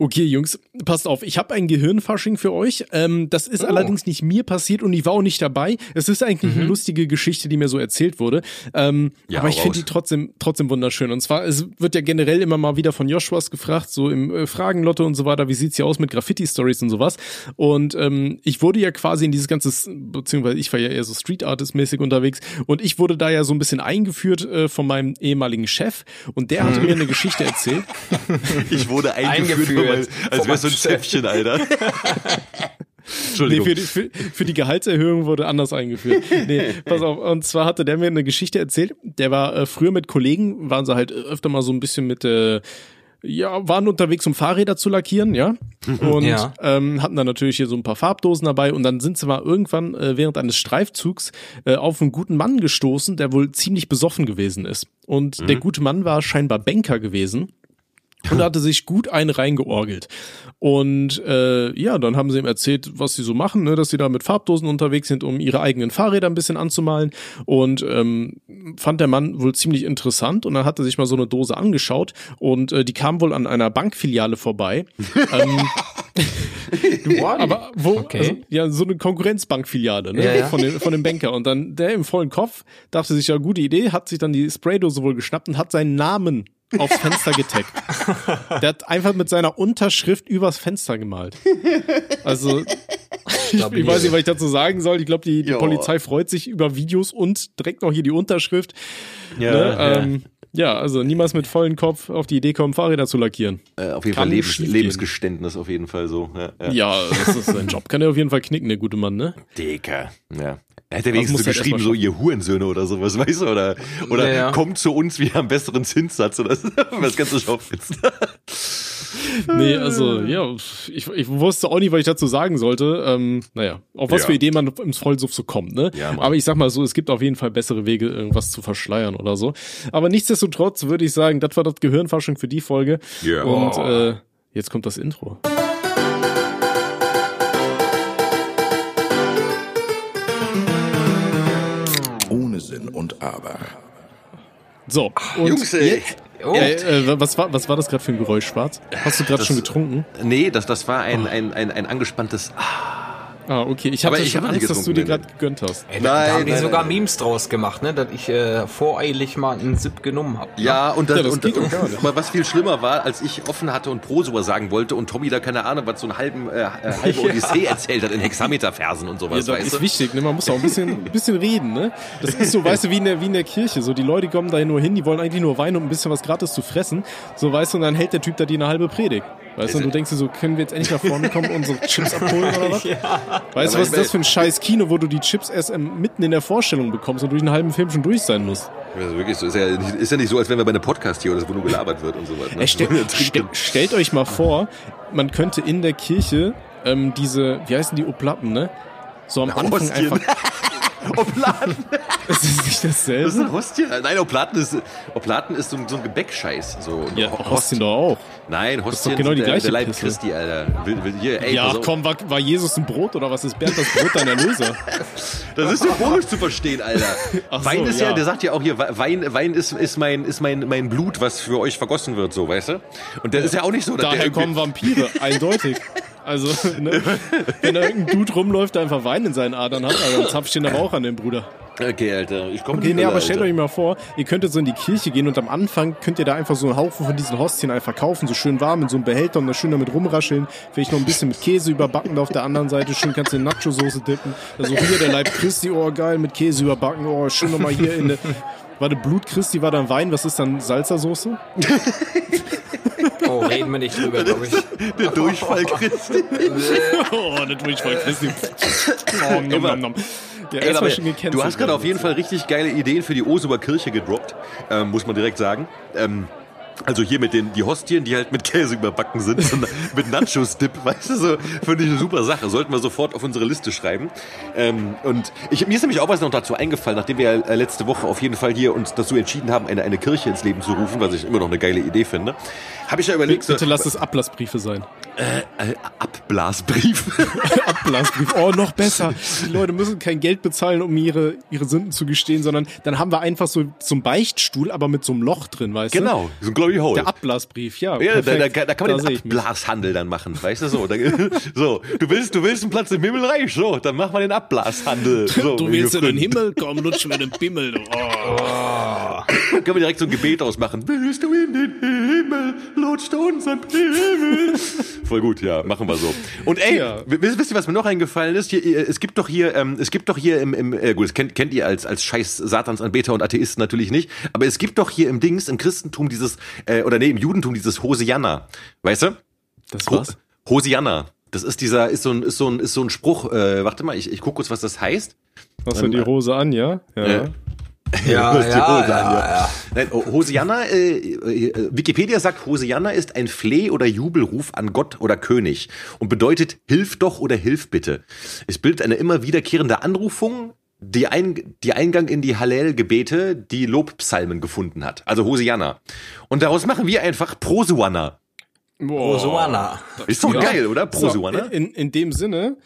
Okay, Jungs, passt auf. Ich habe ein Gehirnfasching für euch. Ähm, das ist oh. allerdings nicht mir passiert und ich war auch nicht dabei. Es ist eigentlich mhm. eine lustige Geschichte, die mir so erzählt wurde. Ähm, ja, aber ich finde die trotzdem, trotzdem wunderschön. Und zwar, es wird ja generell immer mal wieder von Joshuas gefragt, so im äh, Fragenlotto und so weiter, wie sieht's hier aus mit Graffiti-Stories und sowas. Und ähm, ich wurde ja quasi in dieses ganze, beziehungsweise ich war ja eher so Street Artist-mäßig unterwegs und ich wurde da ja so ein bisschen eingeführt äh, von meinem ehemaligen Chef und der hatte mir eine Geschichte erzählt. Ich wurde eingeführt. eingeführt als, als wäre so ein Zäpfchen, Alter. Entschuldigung. Nee, für die, für, für die Gehaltserhöhung wurde anders eingeführt. Nee, pass auf. Und zwar hatte der mir eine Geschichte erzählt. Der war äh, früher mit Kollegen, waren sie halt öfter mal so ein bisschen mit, äh, ja, waren unterwegs, um Fahrräder zu lackieren, ja. Und ja. Ähm, hatten dann natürlich hier so ein paar Farbdosen dabei und dann sind sie mal irgendwann äh, während eines Streifzugs äh, auf einen guten Mann gestoßen, der wohl ziemlich besoffen gewesen ist. Und mhm. der gute Mann war scheinbar Banker gewesen und hatte sich gut einen reingeorgelt. Und äh, ja, dann haben sie ihm erzählt, was sie so machen, ne, dass sie da mit Farbdosen unterwegs sind, um ihre eigenen Fahrräder ein bisschen anzumalen. Und ähm, fand der Mann wohl ziemlich interessant. Und dann hat er sich mal so eine Dose angeschaut und äh, die kam wohl an einer Bankfiliale vorbei. ähm, aber wo? Okay. Also, ja, so eine Konkurrenzbankfiliale ne, ja, ja. von, dem, von dem Banker. Und dann der im vollen Kopf dachte sich ja, gute Idee, hat sich dann die Spraydose wohl geschnappt und hat seinen Namen aufs Fenster getaggt. Der hat einfach mit seiner Unterschrift übers Fenster gemalt. Also, ich, ich weiß nicht, was ich dazu sagen soll. Ich glaube, die, die Polizei freut sich über Videos und direkt noch hier die Unterschrift. Ja, ne? ja. Ähm, ja, also niemals mit vollem Kopf auf die Idee kommen, Fahrräder zu lackieren. Äh, auf jeden Kann Fall Lebens Lebensgeständnis, auf jeden Fall so. Ja, ja. ja, das ist sein Job. Kann er auf jeden Fall knicken, der gute Mann, ne? Dicker, ja. Er hätte wenigstens so geschrieben, so ihr Hurensöhne oder sowas, weißt du, oder, oder ja, ja. kommt zu uns, wir haben besseren Zinssatz oder so, das ganze Schaufenster. nee, also, ja, ich, ich wusste auch nicht, was ich dazu sagen sollte. Ähm, naja, auf was ja. für Ideen man im Vollsuff so kommt, ne? Ja, Aber ich sag mal so, es gibt auf jeden Fall bessere Wege, irgendwas zu verschleiern oder so. Aber nichtsdestotrotz würde ich sagen, das war das Gehirnforschung für die Folge. Ja. Und äh, jetzt kommt das Intro. Und Aber. So, und Jungs, jetzt, äh, was, war, was war das gerade für ein Geräusch, Schwarz? Hast du gerade schon getrunken? Nee, das, das war ein, ein, ein, ein angespanntes Ah. Ah, okay. Ich hatte ich schon Angst, dass du dir gerade gegönnt hast. Ey, nein, da haben die sogar nein. Memes draus gemacht, ne, dass ich äh, voreilig mal einen Sip genommen habe. Ne? Ja, und, das, ja, das und, und aber was viel schlimmer war, als ich offen hatte und Prosua sagen wollte und Tommy da keine Ahnung, was so einen halben äh, äh halbe Odyssee erzählt hat in Hexameterversen und sowas. Ja, das ist du? wichtig, ne? Man muss auch ein bisschen, ein bisschen reden, ne? Das ist so, weißt du, wie in der wie in der Kirche. So die Leute kommen da nur hin, die wollen eigentlich nur Wein und ein bisschen was gratis zu fressen. So weißt du, und dann hält der Typ da die eine halbe Predigt. Weißt du, und du denkst dir so, können wir jetzt endlich nach vorne kommen und unsere Chips abholen oder was? Ja. Weißt du, was ist das für ein scheiß Kino, wo du die Chips erst mitten in der Vorstellung bekommst und durch einen halben Film schon durch sein musst? Also wirklich so. Ist ja, ist ja nicht so, als wenn wir bei einem Podcast hier oder wo nur gelabert wird und so weiter. Ne? Stell, stell, stellt euch mal vor, man könnte in der Kirche ähm, diese, wie heißen die Oplatten, ne? So am Anfang Hostien. einfach. Oplaten. ist das nicht dasselbe? Das ist Hostien? Nein, Oplaten ist, Oplaten ist so, so ein Gebäckscheiß. So ja, Hostien doch auch. Nein, Hostien genau die gleiche der Leib Pisse. Christi, Alter. Will, will, hier, ey, ja, komm, war, war, Jesus ein Brot oder was ist Bernd das Brot dein Erlöser? das ist symbolisch zu verstehen, Alter. Ach Wein so, ist ja, ja, der sagt ja auch hier, Wein, Wein ist, ist, mein, ist mein, mein Blut, was für euch vergossen wird, so, weißt du? Und der ja. ist ja auch nicht so, dass Daher kommen Vampire, eindeutig. Also, ne, wenn da irgendein Dude rumläuft, der einfach Wein in seinen Adern hat, also dann zapf ich den aber auch an den Bruder. Okay, Alter, ich komme Okay, nee, aber stellt euch mal vor, ihr könntet so in die Kirche gehen und am Anfang könnt ihr da einfach so einen Haufen von diesen Hostien einfach kaufen, so schön warm in so einem Behälter und da schön damit rumrascheln. Vielleicht noch ein bisschen mit Käse überbacken da auf der anderen Seite, schön kannst du in Nacho-Soße dippen. Also hier der Leib Christi, oh geil, mit Käse überbacken, oh schön nochmal hier in der, warte, Blut Christi war dann Wein, was ist dann Salsa-Soße? Oh, reden wir nicht drüber, glaube ich. Der Durchfall Christi. oh, der Durchfall Christi. Oh, nom, nom, nom. Ja, Ey, aber, du hast gerade auf jeden Fall richtig geile Ideen für die Osuber Kirche gedroppt, ähm, muss man direkt sagen. Ähm, also hier mit den die Hostien, die halt mit Käse überbacken sind, mit Nachos-Dip, weißt du, so finde ich eine super Sache. Sollten wir sofort auf unsere Liste schreiben. Ähm, und ich, mir ist nämlich auch was noch dazu eingefallen, nachdem wir äh, letzte Woche auf jeden Fall hier uns dazu entschieden haben, eine, eine Kirche ins Leben zu rufen, was ich immer noch eine geile Idee finde. Habe ich ja überlegt. Bitte so, lass es Ablassbriefe sein. Äh, äh, Abblasbrief. Abblasbrief. Oh, noch besser. Die Leute müssen kein Geld bezahlen, um ihre, ihre Sünden zu gestehen, sondern dann haben wir einfach so zum Beichtstuhl, aber mit so einem Loch drin, weißt genau, du? Genau, so ein Glory Hole. Der Abblasbrief, ja. Ja, da, da, da, kann man da den Abblashandel dann machen, weißt du so. Da, so, du willst, du willst einen Platz im Himmelreich, so, dann mach mal den Abblashandel. So, du willst in den Himmel, komm, lutsch mir den Bimmel. Oh. Können wir direkt so ein Gebet ausmachen. Willst du in den Himmel, lutscht unseren Himmel. Voll gut, ja, machen wir so. Und ey, ja. wisst ihr, was mir noch eingefallen ist? Hier, es gibt doch hier, ähm, es gibt doch hier im, im äh, gut, das kennt, kennt ihr als, als scheiß Satansanbeter und Atheisten natürlich nicht, aber es gibt doch hier im Dings, im Christentum dieses, äh, oder nee, im Judentum dieses Hosianna. Weißt du? Das was? Hosianna. Das ist dieser, ist so ein, ist so ein, ist so ein Spruch, äh, warte mal, ich, ich guck kurz, was das heißt. Hast du ähm, die Hose an, ja? Ja. Äh, ja, ja, ja, ja, Nein, Hosianna, äh, äh, Wikipedia sagt, Hosianna ist ein Fleh- oder Jubelruf an Gott oder König und bedeutet Hilf doch oder Hilf bitte. Es bildet eine immer wiederkehrende Anrufung, die, ein, die Eingang in die Hallel-Gebete, die Lobpsalmen gefunden hat. Also Hosianna. Und daraus machen wir einfach Prosuanna. Prosuanna. Ist doch ja. geil, oder? Prosuanna. So, in, in dem Sinne,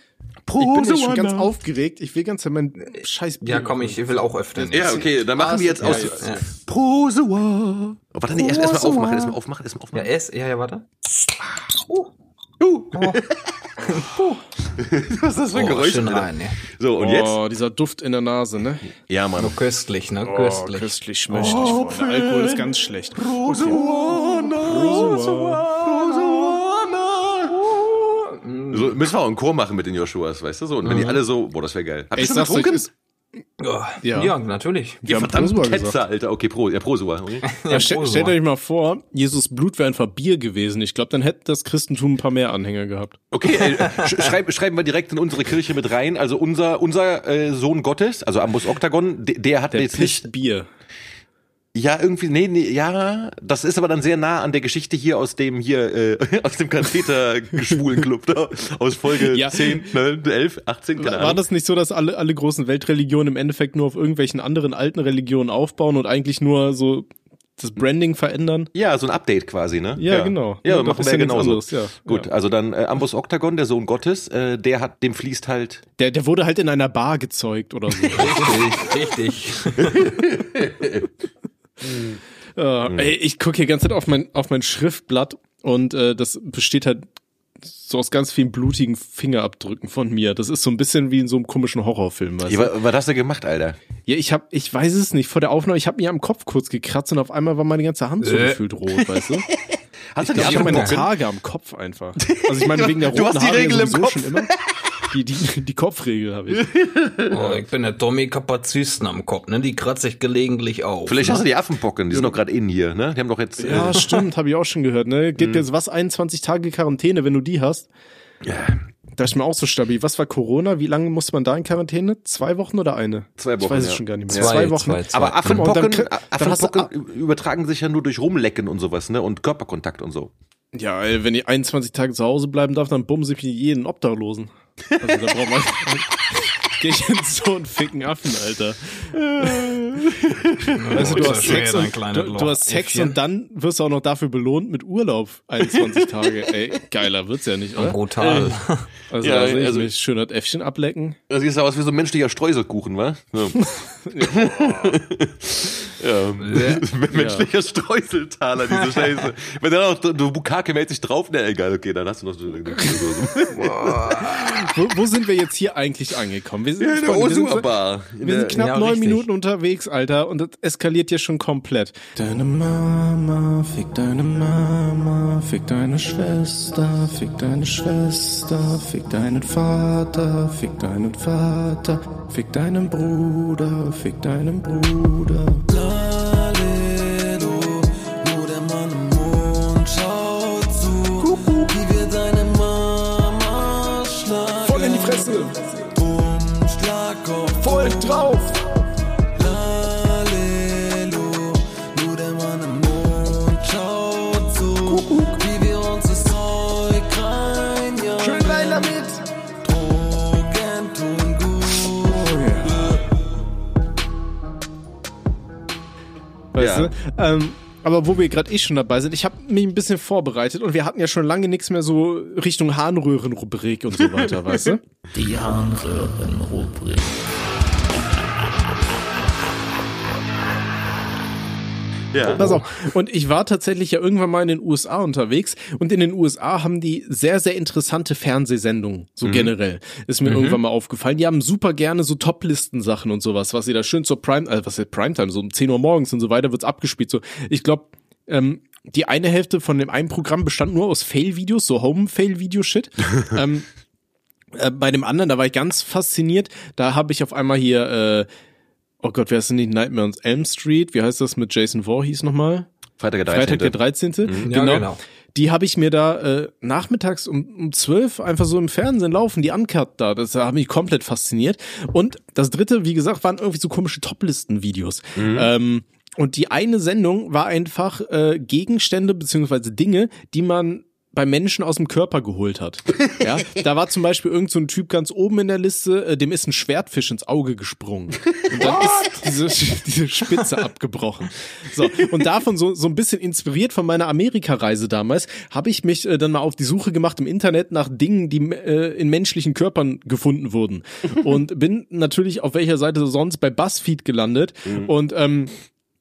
Pro ich bin schon ganz aufgeregt. Ich will ganz mein scheiß Bier Ja, komm, ich will auch öffnen. Ja, okay, dann machen wir jetzt aus. Ja, ja. Prosua. Oh, warte, nee, erstmal erst aufmachen, erstmal aufmachen, erstmal aufmachen. Ja, erst, ja, ja, warte. Uh. Uh. Oh. Was ist das für ein oh, Geräusch? Schön rein, ja. So, und jetzt? Oh, dieser Duft in der Nase, ne? Ja, Mann. So köstlich, ne? Oh, köstlich. köstlich schmeckt. Oh, Alkohol ist ganz schlecht. Rosuana. Rosuana. So, müssen wir auch einen Chor machen mit den Joshuas, weißt du so? Und wenn mhm. die alle so, boah, das wäre geil. Habt ihr schon getrunken? Oh, ja. ja, natürlich. Wir ja, verdammt Ketzer. Alter. Okay, Pro, ja, Prosua. Okay. ja, stellt, stellt euch mal vor, Jesus Blut wäre einfach Bier gewesen. Ich glaube, dann hätte das Christentum ein paar mehr Anhänger gehabt. Okay, äh, schreib, schreiben wir direkt in unsere Kirche mit rein. Also unser, unser äh, Sohn Gottes, also Ambus Octagon, der, der hat der jetzt nicht Bier. Ja, irgendwie, nee, nee, ja, das ist aber dann sehr nah an der Geschichte hier aus dem hier, äh, aus dem Katheter-Schwulenclub da, aus Folge ja. 10, 9, 11, 18, keine War das nicht so, dass alle, alle großen Weltreligionen im Endeffekt nur auf irgendwelchen anderen alten Religionen aufbauen und eigentlich nur so das Branding verändern? Ja, so ein Update quasi, ne? Ja, ja. genau. Ja, ja machen wir ja genauso. Anderes, ja. Gut, ja. also dann äh, Ambus Octagon, der Sohn Gottes, äh, der hat, dem fließt halt. Der, der wurde halt in einer Bar gezeugt oder so. richtig, richtig. Mhm. Uh, mhm. ey, ich gucke hier ganze Zeit auf mein, auf mein Schriftblatt und äh, das besteht halt so aus ganz vielen blutigen Fingerabdrücken von mir. Das ist so ein bisschen wie in so einem komischen Horrorfilm. Weißt ja, was hast du gemacht, Alter? Ja, ich hab, ich weiß es nicht. Vor der Aufnahme, ich habe mir am Kopf kurz gekratzt und auf einmal war meine ganze Hand so äh. gefühlt rot, weißt du? Hast ich du die glaub, ich meine Tage am Kopf einfach. Also ich meine wegen der roten du hast die Haare Regel im Kopf. schon immer. Die, die, die Kopfregel habe ich. Oh, ich bin der Tommy Kapazisten am Kopf, ne? Die kratze ich gelegentlich auf. Vielleicht ne? hast du die Affenpocken, die sind doch gerade in hier, ne? Die haben doch jetzt. Ja, äh, stimmt, habe ich auch schon gehört, ne? Geht mhm. jetzt was 21 Tage Quarantäne, wenn du die hast? Ja. Da ist mir auch so stabil. Was war Corona? Wie lange musste man da in Quarantäne? Zwei Wochen oder eine? Zwei Wochen. Ich weiß es ja. schon gar nicht mehr. Zwei, zwei Wochen. Zwei, zwei. Aber Affenpocken, dann, Affenpocken dann übertragen sich ja nur durch Rumlecken und sowas, ne? Und Körperkontakt und so. Ja, wenn ich 21 Tage zu Hause bleiben darf, dann bumse ich jeden Obdachlosen. Also da braucht man. Geh ich in so einen ficken Affen, Alter. also, du hast Sex, und, du, du hast Sex und dann wirst du auch noch dafür belohnt mit Urlaub 21 Tage. Ey, geiler wird's ja nicht, oder? Brutal. Also, ja, also, also mich schön das Äffchen ablecken. Das sieht aus wie so ein menschlicher Streuselkuchen, wa? Ja. ja. Menschlicher ja. Streuseltaler, diese Scheiße. Wenn dann auch du Bukake mäßig drauf, na egal, okay, dann hast du noch so. wo, wo sind wir jetzt hier eigentlich angekommen? Wir sind, ja, in der wir sind, Bar. wir sind knapp ja, neun richtig. Minuten unterwegs, Alter, und das eskaliert hier schon komplett. Deine Mama, fick deine Mama, fick deine Schwester, fick deine Schwester, fick deinen Vater, fick deinen Vater, fick deinen Bruder, fick deinen Bruder. Voll drauf! Weißt ja. du? Ähm, Aber wo wir gerade eh schon dabei sind, ich habe mich ein bisschen vorbereitet und wir hatten ja schon lange nichts mehr so Richtung Harnröhrenrubrik und so weiter, weißt du? Die Harnröhrenrubrik. Ja. Pass auf. Und ich war tatsächlich ja irgendwann mal in den USA unterwegs und in den USA haben die sehr, sehr interessante Fernsehsendungen, so mhm. generell. Ist mir mhm. irgendwann mal aufgefallen. Die haben super gerne so Top-Listen-Sachen und sowas, was sie da schön zur Prime, äh, was ist Primetime, so um 10 Uhr morgens und so weiter wird's abgespielt. So, ich glaube, ähm, die eine Hälfte von dem einen Programm bestand nur aus Fail-Videos, so Home-Fail-Video-Shit. ähm, äh, bei dem anderen, da war ich ganz fasziniert. Da habe ich auf einmal hier äh, oh Gott, wer ist denn nicht Nightmare on Elm Street? Wie heißt das mit Jason Voorhees nochmal? Freitag der 13. Freitag der 13. Mhm. Genau. Ja, genau. Die habe ich mir da äh, nachmittags um, um 12 einfach so im Fernsehen laufen, die Uncut da. Das hat mich komplett fasziniert. Und das dritte, wie gesagt, waren irgendwie so komische Toplisten-Videos. Mhm. Ähm, und die eine Sendung war einfach äh, Gegenstände beziehungsweise Dinge, die man bei Menschen aus dem Körper geholt hat. Ja, da war zum Beispiel irgend so ein Typ ganz oben in der Liste, äh, dem ist ein Schwertfisch ins Auge gesprungen. Und dann ist diese, diese Spitze abgebrochen. So, und davon so, so ein bisschen inspiriert von meiner Amerika-Reise damals, habe ich mich äh, dann mal auf die Suche gemacht im Internet nach Dingen, die äh, in menschlichen Körpern gefunden wurden. Und bin natürlich auf welcher Seite sonst bei BuzzFeed gelandet. Mhm. Und ähm,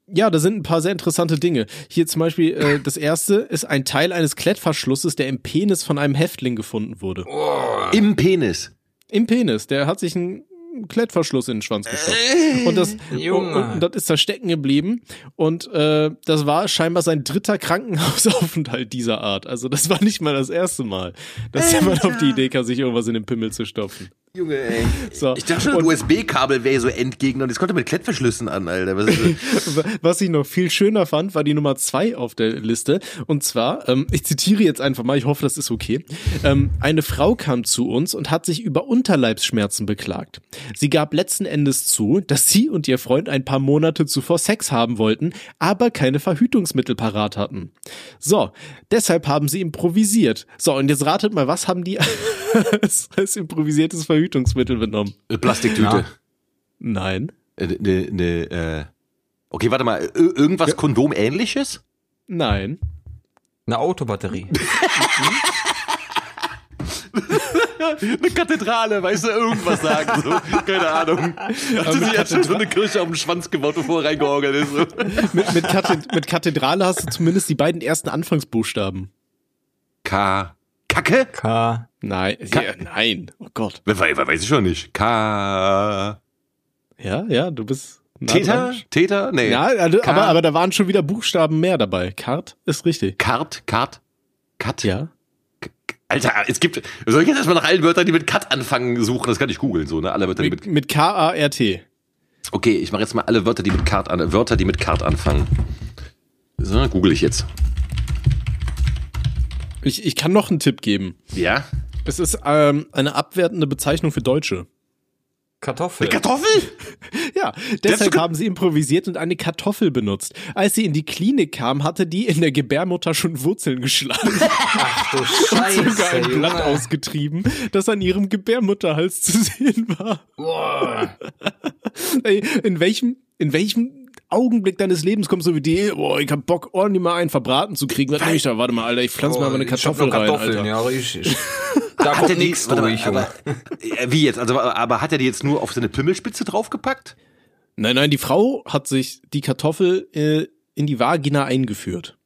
ja, da sind ein paar sehr interessante Dinge. Hier zum Beispiel, äh, das erste ist ein Teil eines Klettverschlusses, der im Penis von einem Häftling gefunden wurde. Oh. Im Penis? Im Penis. Der hat sich ein Klettverschluss in den Schwanz gestopft. Äh, und das, und, und, das ist da stecken geblieben. Und äh, das war scheinbar sein dritter Krankenhausaufenthalt dieser Art. Also das war nicht mal das erste Mal, dass jemand auf die Idee kam, sich irgendwas in den Pimmel zu stopfen. Junge, ey. So. Ich dachte schon, ein USB-Kabel wäre so Endgegner und das konnte mit Klettverschlüssen an, Alter. Was, Was, ich noch viel schöner fand, war die Nummer zwei auf der Liste. Und zwar, ähm, ich zitiere jetzt einfach mal, ich hoffe, das ist okay. Ähm, eine Frau kam zu uns und hat sich über Unterleibsschmerzen beklagt. Sie gab letzten Endes zu, dass sie und ihr Freund ein paar Monate zuvor Sex haben wollten, aber keine Verhütungsmittel parat hatten. So, deshalb haben sie improvisiert. So, und jetzt ratet mal, was haben die als improvisiertes Verhütungsmittel Verhütungsmittel benommen? Plastiktüte. Ja. Nein. Äh, ne, ne, äh. Okay, warte mal. Irgendwas ja. Kondom-ähnliches? Nein. Eine Autobatterie. eine Kathedrale, weißt du, irgendwas sagen, so. Keine Ahnung. Hat sie jetzt schon so eine Kirche auf den Schwanz gebaut, bevor er reingeorgelt ist. So. mit, mit, Kathed mit Kathedrale hast du zumindest die beiden ersten Anfangsbuchstaben. K. Kacke? K. Nein, ja, nein. Oh Gott. Weiß ich schon nicht. K. Ja, ja, du bist. Täter? Täter? Nee. Ja, also, aber, aber da waren schon wieder Buchstaben mehr dabei. Kart ist richtig. Kart? Kart? Kat? Ja. Alter, es gibt, soll ich jetzt erstmal nach allen Wörtern, die mit Kat anfangen, suchen? Das kann ich googeln, so, ne? Alle Wörter, die mit. Mit K-A-R-T. Okay, ich mache jetzt mal alle Wörter, die mit Kart an, Wörter, die mit Kart anfangen. So, google ich jetzt. Ich, ich kann noch einen Tipp geben. Ja? Es ist ähm, eine abwertende Bezeichnung für Deutsche. Kartoffel. Eine Kartoffel? ja, deshalb haben sie improvisiert und eine Kartoffel benutzt. Als sie in die Klinik kam, hatte die in der Gebärmutter schon Wurzeln geschlagen. Ach du Scheiße. Und sogar ein Blatt ausgetrieben, das an ihrem Gebärmutterhals zu sehen war. Boah. Ey, in welchem, in welchem Augenblick deines Lebens kommst du wie die, boah, ich hab Bock, ordentlich mal einen verbraten zu kriegen. Was nehme ich da? Warte mal, Alter, ich pflanze mal eine Kartoffel rein, Alter. Ja, richtig. Da kommt nichts durch, aber, äh, Wie jetzt? Also, aber hat er die jetzt nur auf seine Pimmelspitze draufgepackt? Nein, nein, die Frau hat sich die Kartoffel äh, in die Vagina eingeführt.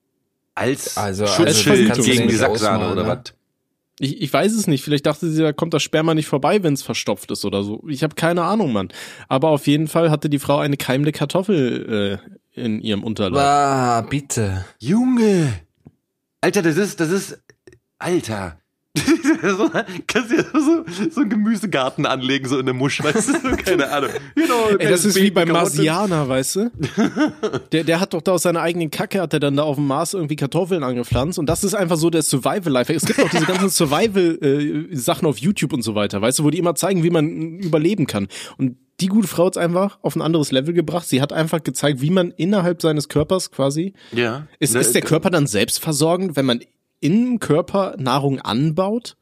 Als also, Schutzschild also gegen die Sacksahne oder ne? was? Ich, ich weiß es nicht. Vielleicht dachte sie, da kommt das Sperma nicht vorbei, wenn es verstopft ist oder so. Ich habe keine Ahnung, Mann. Aber auf jeden Fall hatte die Frau eine keimende Kartoffel äh, in ihrem Unterleib. Ah, bitte. Junge. Alter, das ist, das ist, Alter. So, kannst du so, so einen Gemüsegarten anlegen, so in der Musch, weißt du? Keine Ahnung. Genau, Ey, das ist wie beim Marsianer, weißt du? Der, der hat doch da aus seiner eigenen Kacke, hat er dann da auf dem Mars irgendwie Kartoffeln angepflanzt und das ist einfach so der Survival-Life. Es gibt auch diese ganzen Survival-Sachen äh, auf YouTube und so weiter, weißt du, wo die immer zeigen, wie man überleben kann. Und die gute Frau hat einfach auf ein anderes Level gebracht. Sie hat einfach gezeigt, wie man innerhalb seines Körpers quasi. Ja. Ist, ist der Körper dann selbstversorgend, wenn man im Körper Nahrung anbaut?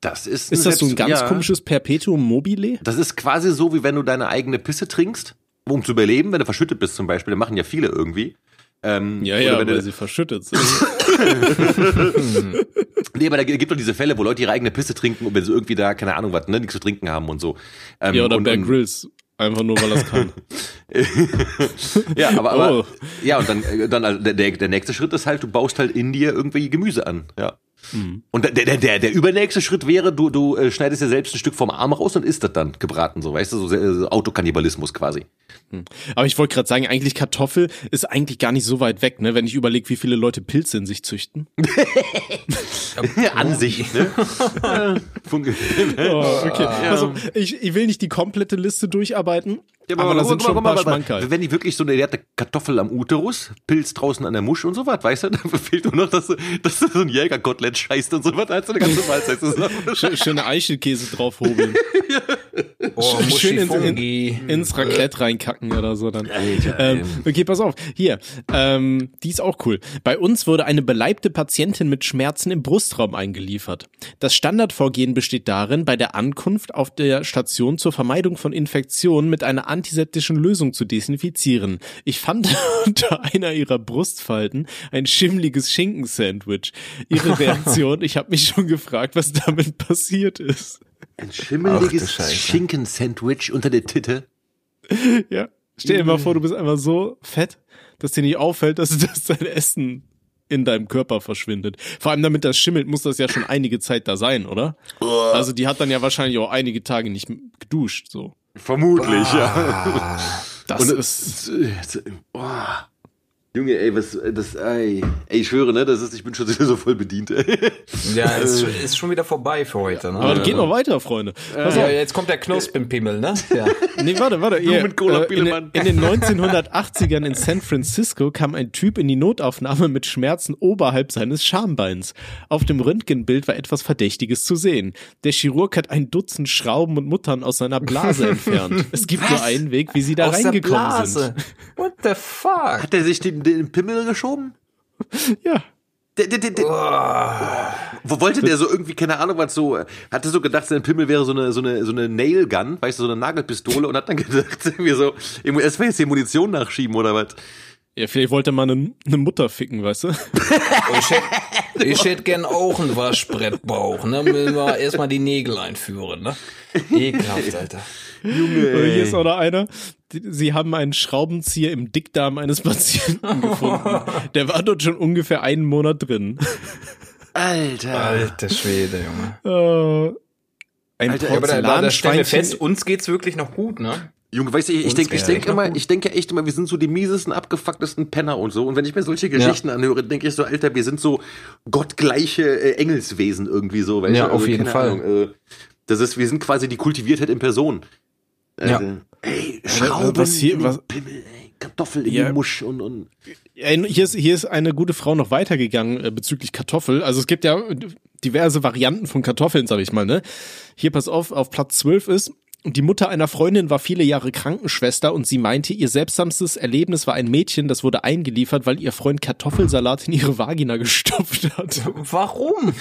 Das ist, ist das so ein ganz ja. komisches Perpetuum mobile? Das ist quasi so, wie wenn du deine eigene Pisse trinkst, um zu überleben, wenn du verschüttet bist zum Beispiel. Das machen ja viele irgendwie. Ähm, Ja, ja, wenn weil du- sie verschüttet sind. Nee, aber da gibt doch diese Fälle, wo Leute ihre eigene Pisse trinken und wenn sie irgendwie da, keine Ahnung was, ne, nichts zu trinken haben und so. Ähm, ja, oder und, Bear Grylls. Einfach nur, weil er es kann. Ja, aber, aber Oh. ja, und dann, äh, dann also der, der, nächste Schritt ist halt, du baust halt in dir irgendwie Gemüse an. Ja. Mhm. Und der, der, der, der übernächste Schritt wäre, du, du äh, schneidest dir selbst ein Stück vom Arm raus und isst das dann gebraten, so, weißt du, so, so Autokannibalismus quasi. Aber ich wollte gerade sagen, eigentlich Kartoffel ist eigentlich gar nicht so weit weg, ne? Wenn ich überlege, wie viele Leute Pilze in sich züchten. An sich, ne? Oh, okay. Also, ich, ich will nicht die komplette Liste durcharbeiten, aber da sind schon ein paar Schmankerl. Wenn die wirklich so eine leerte Kartoffel am Uterus, Pilz draußen an der Musch und so was, weißt du, dann fehlt nur noch, dass du, dass du so ein Jägerkotelett scheißt und so was, als du eine ganze Mahlzeit zusammen. Schö- Schöne Eichelkäse draufhobeln. Oh, Schön ins, in, Muschifungi. ins Raclette reinkacken oder so dann. Alter, Ähm, okay, pass auf. Hier, ähm, die ist auch cool. Bei uns wurde eine beleibte Patientin mit Schmerzen im Brustraum eingeliefert. Das Standardvorgehen besteht darin, bei der Ankunft auf der Station zur Vermeidung von Infektionen mit einer antiseptischen Lösung zu desinfizieren. Ich fand unter einer ihrer Brustfalten ein schimmliges Schinkensandwich. Ihre Reaktion, ich habe mich schon gefragt, was damit passiert ist. Ein schimmeliges. Schinken-Sandwich unter der Titte. Ja. Stell dir mal vor, du bist einfach so fett, dass dir nicht auffällt, dass, dass dein Essen in deinem Körper verschwindet. Vor allem damit das schimmelt, muss das ja schon einige Zeit da sein, oder? Also die hat dann ja wahrscheinlich auch einige Tage nicht geduscht, so. Vermutlich, ja. Ah, Das Und, ist, äh, oh. Junge, ey, was, das, ey, ey, ich schwöre, ne, das ist, ich bin schon so voll bedient, ey. ja, ist, ist schon wieder vorbei für heute. Ne? aber das geht noch weiter, Freunde. Pass ja, auf. jetzt kommt der Knospenpimmel, ne? Ja. Nee, warte, warte. Ihr, mit Cola, äh, in, in den 1980ern in San Francisco kam ein Typ in die Notaufnahme mit Schmerzen oberhalb seines Schambeins. Auf dem Röntgenbild war etwas Verdächtiges zu sehen. Der Chirurg hat ein Dutzend Schrauben und Muttern aus seiner Blase entfernt. Es gibt nur einen Weg, wie sie da Aus der reingekommen Blase. sind. What the fuck? Hat er sich den, den Pimmel geschoben? Ja. Der, der, der, der, Wo wollte der so irgendwie, keine Ahnung, was so, hatte so gedacht, sein Pimmel wäre so eine, so eine, so eine Nailgun, weißt du, so eine Nagelpistole und hat dann gedacht, irgendwie so, erst will jetzt hier Munition nachschieben oder was? Ja, vielleicht wollte man eine, eine Mutter ficken, weißt du? Oh, ich hätte ich hätt gern auch ein Waschbrettbauch, ne? Müssen wir erstmal die Nägel einführen, ne? Ekelhaft, Alter. Oder hier ist auch noch einer. Sie haben einen Schraubenzieher im Dickdarm eines Patienten gefunden. Der war dort schon ungefähr einen Monat drin. Alter. Alter Schwede, Junge. Äh, ein Alter, Ja, aber da, da, da stellen wir Porzellanschweinchen- fest, uns geht's wirklich noch gut, ne? Junge, weißt du, ich, ich denke ich denk immer, ich denke echt immer, wir sind so die miesesten, abgefucktesten Penner und so. Und wenn ich mir solche Geschichten anhöre, denke ich so, Alter, wir sind so gottgleiche äh, Engelswesen irgendwie so. Weißt Ja, du? auf jeden Fall. Ahnung, äh, das ist, wir sind quasi die Kultiviertheit in Person. Ja. Also, ey, Schrauben was hier- was- Pimmel, ey, Kartoffel in Ja. die Musch und, und Hier ist, hier ist eine gute Frau noch weitergegangen äh, bezüglich Kartoffel. Also es gibt ja diverse Varianten von Kartoffeln, sag ich mal, ne? Hier, pass auf, auf Platz 12 ist, die Mutter einer Freundin war viele Jahre Krankenschwester und sie meinte, ihr seltsamstes Erlebnis war ein Mädchen, das wurde eingeliefert, weil ihr Freund Kartoffelsalat in ihre Vagina gestopft hat. Warum?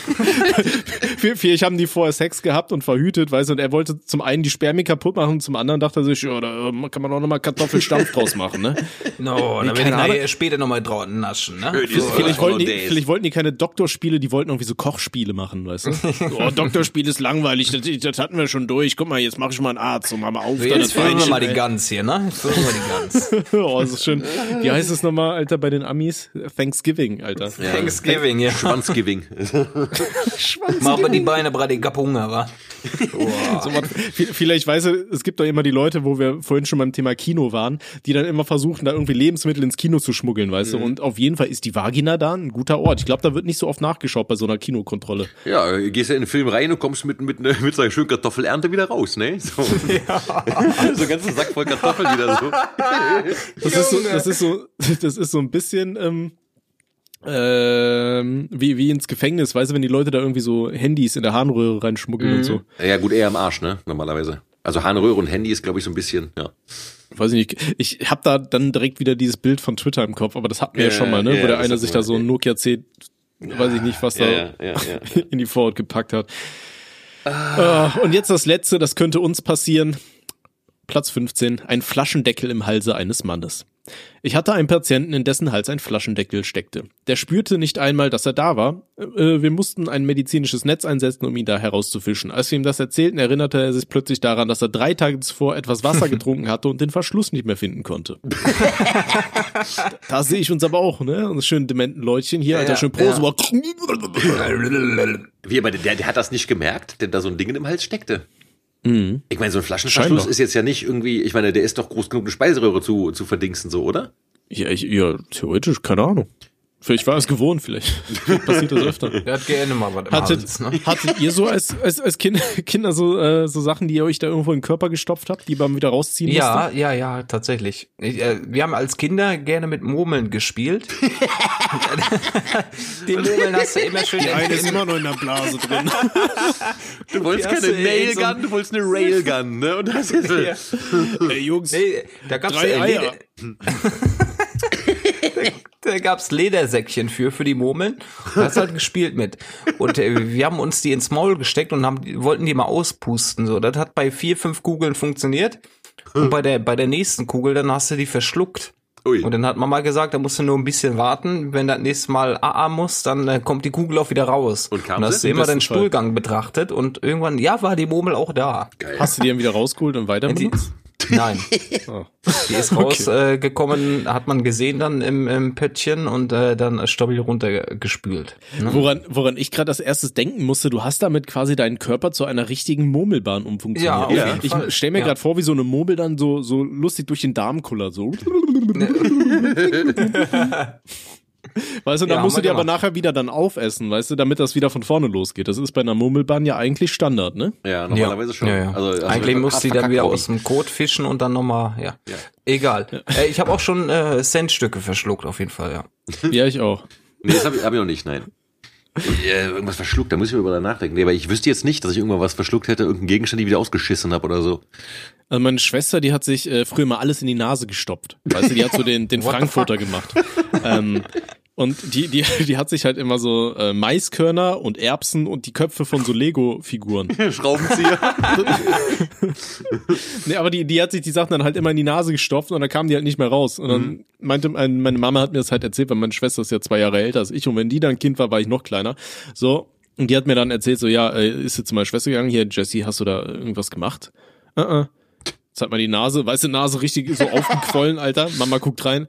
Wir- Vielleicht haben die vorher Sex gehabt und verhütet, weißt du, und er wollte zum einen die Spermien kaputt machen, zum anderen dachte er sich, ja, da kann man auch nochmal Kartoffelstampf draus machen, ne? No, dann werde ich keine Ahnung. nachher später nochmal draußen naschen, ne? ist Vielleicht wollten, die, vielleicht wollten die keine Doktorspiele, die wollten irgendwie so Kochspiele machen, weißt du? oh, Doktorspiel ist langweilig, das, das hatten wir schon durch. Guck mal, jetzt mach ich mal einen Arzt und mach mal auf. da Jetzt das füllen wir mal die. Gans hier, ne? Jetzt füllen wir die Gans. oh, das ist schön. Wie heißt es nochmal, Alter, bei den Amis? Thanksgiving, Alter. Thanksgiving, ja. Schwanzgiving. Mach mal die Beine, brat, ich hab Hunger, wa? So, vielleicht weiß er, es gibt doch immer die Leute, wo wir vorhin schon beim Thema Kino waren, die dann immer versuchen, da irgendwie Lebensmittel ins Kino zu schmuggeln, weißt du? Und auf jeden Fall ist die Vagina da ein guter Ort. Ich glaube, da wird nicht so oft nachgeschaut bei so einer Kinokontrolle. Ja, gehst ja in den Film rein und kommst mit, mit, ne- mit so einer schönen Kartoffelernte wieder raus, ne? So, so ein ganzer Sack voll Kartoffeln wieder so. Das ist so, das ist so, das ist so ein bisschen ähm, ähm, wie, wie ins Gefängnis, weißt du, wenn die Leute da irgendwie so Handys in der Harnröhre reinschmuggeln und so. Ja gut, eher am Arsch, ne? Normalerweise. Also Harnröhre und Handy ist, glaube ich, so ein bisschen, ja. Weiß ich nicht. Ich hab da dann direkt wieder dieses Bild von Twitter im Kopf, aber das hatten wir ja, Ja, schon mal, ne? ja, Wo der eine sich da so ein ja. Nokia C, weiß ich nicht, was da Ja, ja, ja, ja. in die Vorhaut gepackt hat. Ah, und jetzt das letzte, das könnte uns passieren. Platz 15, ein Flaschendeckel im Halse eines Mannes. Ich hatte einen Patienten, in dessen Hals ein Flaschendeckel steckte. Der spürte nicht einmal, dass er da war. Äh, wir mussten ein medizinisches Netz einsetzen, um ihn da herauszufischen. Als wir ihm das erzählten, erinnerte er sich plötzlich daran, dass er drei Tage zuvor etwas Wasser getrunken hatte und den Verschluss nicht mehr finden konnte. da sehe ich uns aber auch, ne? Und schönen dementen Leutchen hier, alter, schön Prose. Ja. Wie, aber der, der hat das nicht gemerkt, denn da so ein Ding im Hals steckte. Mhm. Ich meine, so ein Flaschenverschluss Scheinbar. ist jetzt ja nicht irgendwie, ich meine, der ist doch groß genug, eine Speiseröhre zu, zu verdingsten, so, oder? Ja, ich, ja, theoretisch, keine Ahnung. Vielleicht war es gewohnt, vielleicht passiert das öfter. Der hat gerne mal was hattet, Hals, ne? hattet ihr so als, als, als kind, Kinder so, äh, so Sachen, die ihr euch da irgendwo in den Körper gestopft habt, die man wieder rausziehen Ja, musste? ja, ja, tatsächlich. Ich, äh, wir haben als Kinder gerne mit Murmeln gespielt. die Murmeln hast du immer schön... Die eine ist immer noch in der Blase drin. du wolltest keine Nailgun, du wolltest eine Railgun, ne? Und das ist... Ja. Ey, Jungs, nee, da gab's drei Eier da gab's Ledersäckchen für, für die Murmeln. Und hast halt gespielt mit. Und äh, wir haben uns die ins Maul gesteckt und haben, wollten die mal auspusten. So, das hat bei vier, fünf Kugeln funktioniert. Und bei der, bei der nächsten Kugel, dann hast du die verschluckt. Ui. Und dann hat Mama gesagt, da musst du nur ein bisschen warten. Wenn das nächste Mal AA muss, dann äh, kommt die Kugel auch wieder raus. Und kam und hast du immer den Stuhlgang Fall. betrachtet und irgendwann, ja, war die Murmel auch da. Geil. Hast du die dann wieder rausgeholt und weiter benutzt? Nein. Oh. Die ist rausgekommen, okay. äh, hat man gesehen dann im, im Pöttchen und äh, dann stabil runtergespült. Ne? Woran, woran ich gerade als erstes denken musste, du hast damit quasi deinen Körper zu einer richtigen Murmelbahn umfunktioniert. Ja, ja. Ich stell mir ja. gerade vor, wie so eine Murmel dann so, so lustig durch den Darm kullert, so. Weißt du, da ja, musst du dir aber nachher wieder dann aufessen, weißt du, damit das wieder von vorne losgeht. Das ist bei einer Murmelbahn ja eigentlich Standard, ne? Ja, normalerweise schon. Ja, ja. Also, also eigentlich musst du die dann wieder aus dem Kot fischen und dann nochmal, ja. ja. Egal. Äh, ich habe auch schon äh, Centstücke verschluckt, auf jeden Fall, ja. ja, ich auch. Nee, das habe ich, hab ich noch nicht, nein. Äh, irgendwas verschluckt, da muss ich über nachdenken. Nee, aber ich wüsste jetzt nicht, dass ich irgendwann was verschluckt hätte, irgendeinen Gegenstand, die wieder ausgeschissen habe oder so. Also meine Schwester, die hat sich äh, früher mal alles in die Nase gestopft. Weißt du, die hat so den, den Frankfurter gemacht. ähm, und die, die, die hat sich halt immer so äh, Maiskörner und Erbsen und die Köpfe von so Lego-Figuren. Schraubenzieher. nee, aber die, die hat sich die Sachen dann halt immer in die Nase gestopft und dann kamen die halt nicht mehr raus. Und dann mhm. meinte meine Mama hat mir das halt erzählt, weil meine Schwester ist ja zwei Jahre älter als ich und wenn die dann Kind war, war ich noch kleiner. So, und die hat mir dann erzählt, so, ja, äh, ist jetzt zu meiner Schwester gegangen, hier, Jessie, hast du da irgendwas gemacht? Uh -uh. Jetzt hat man die Nase, weiße Nase richtig so aufgequollen, Alter. Mama guckt rein.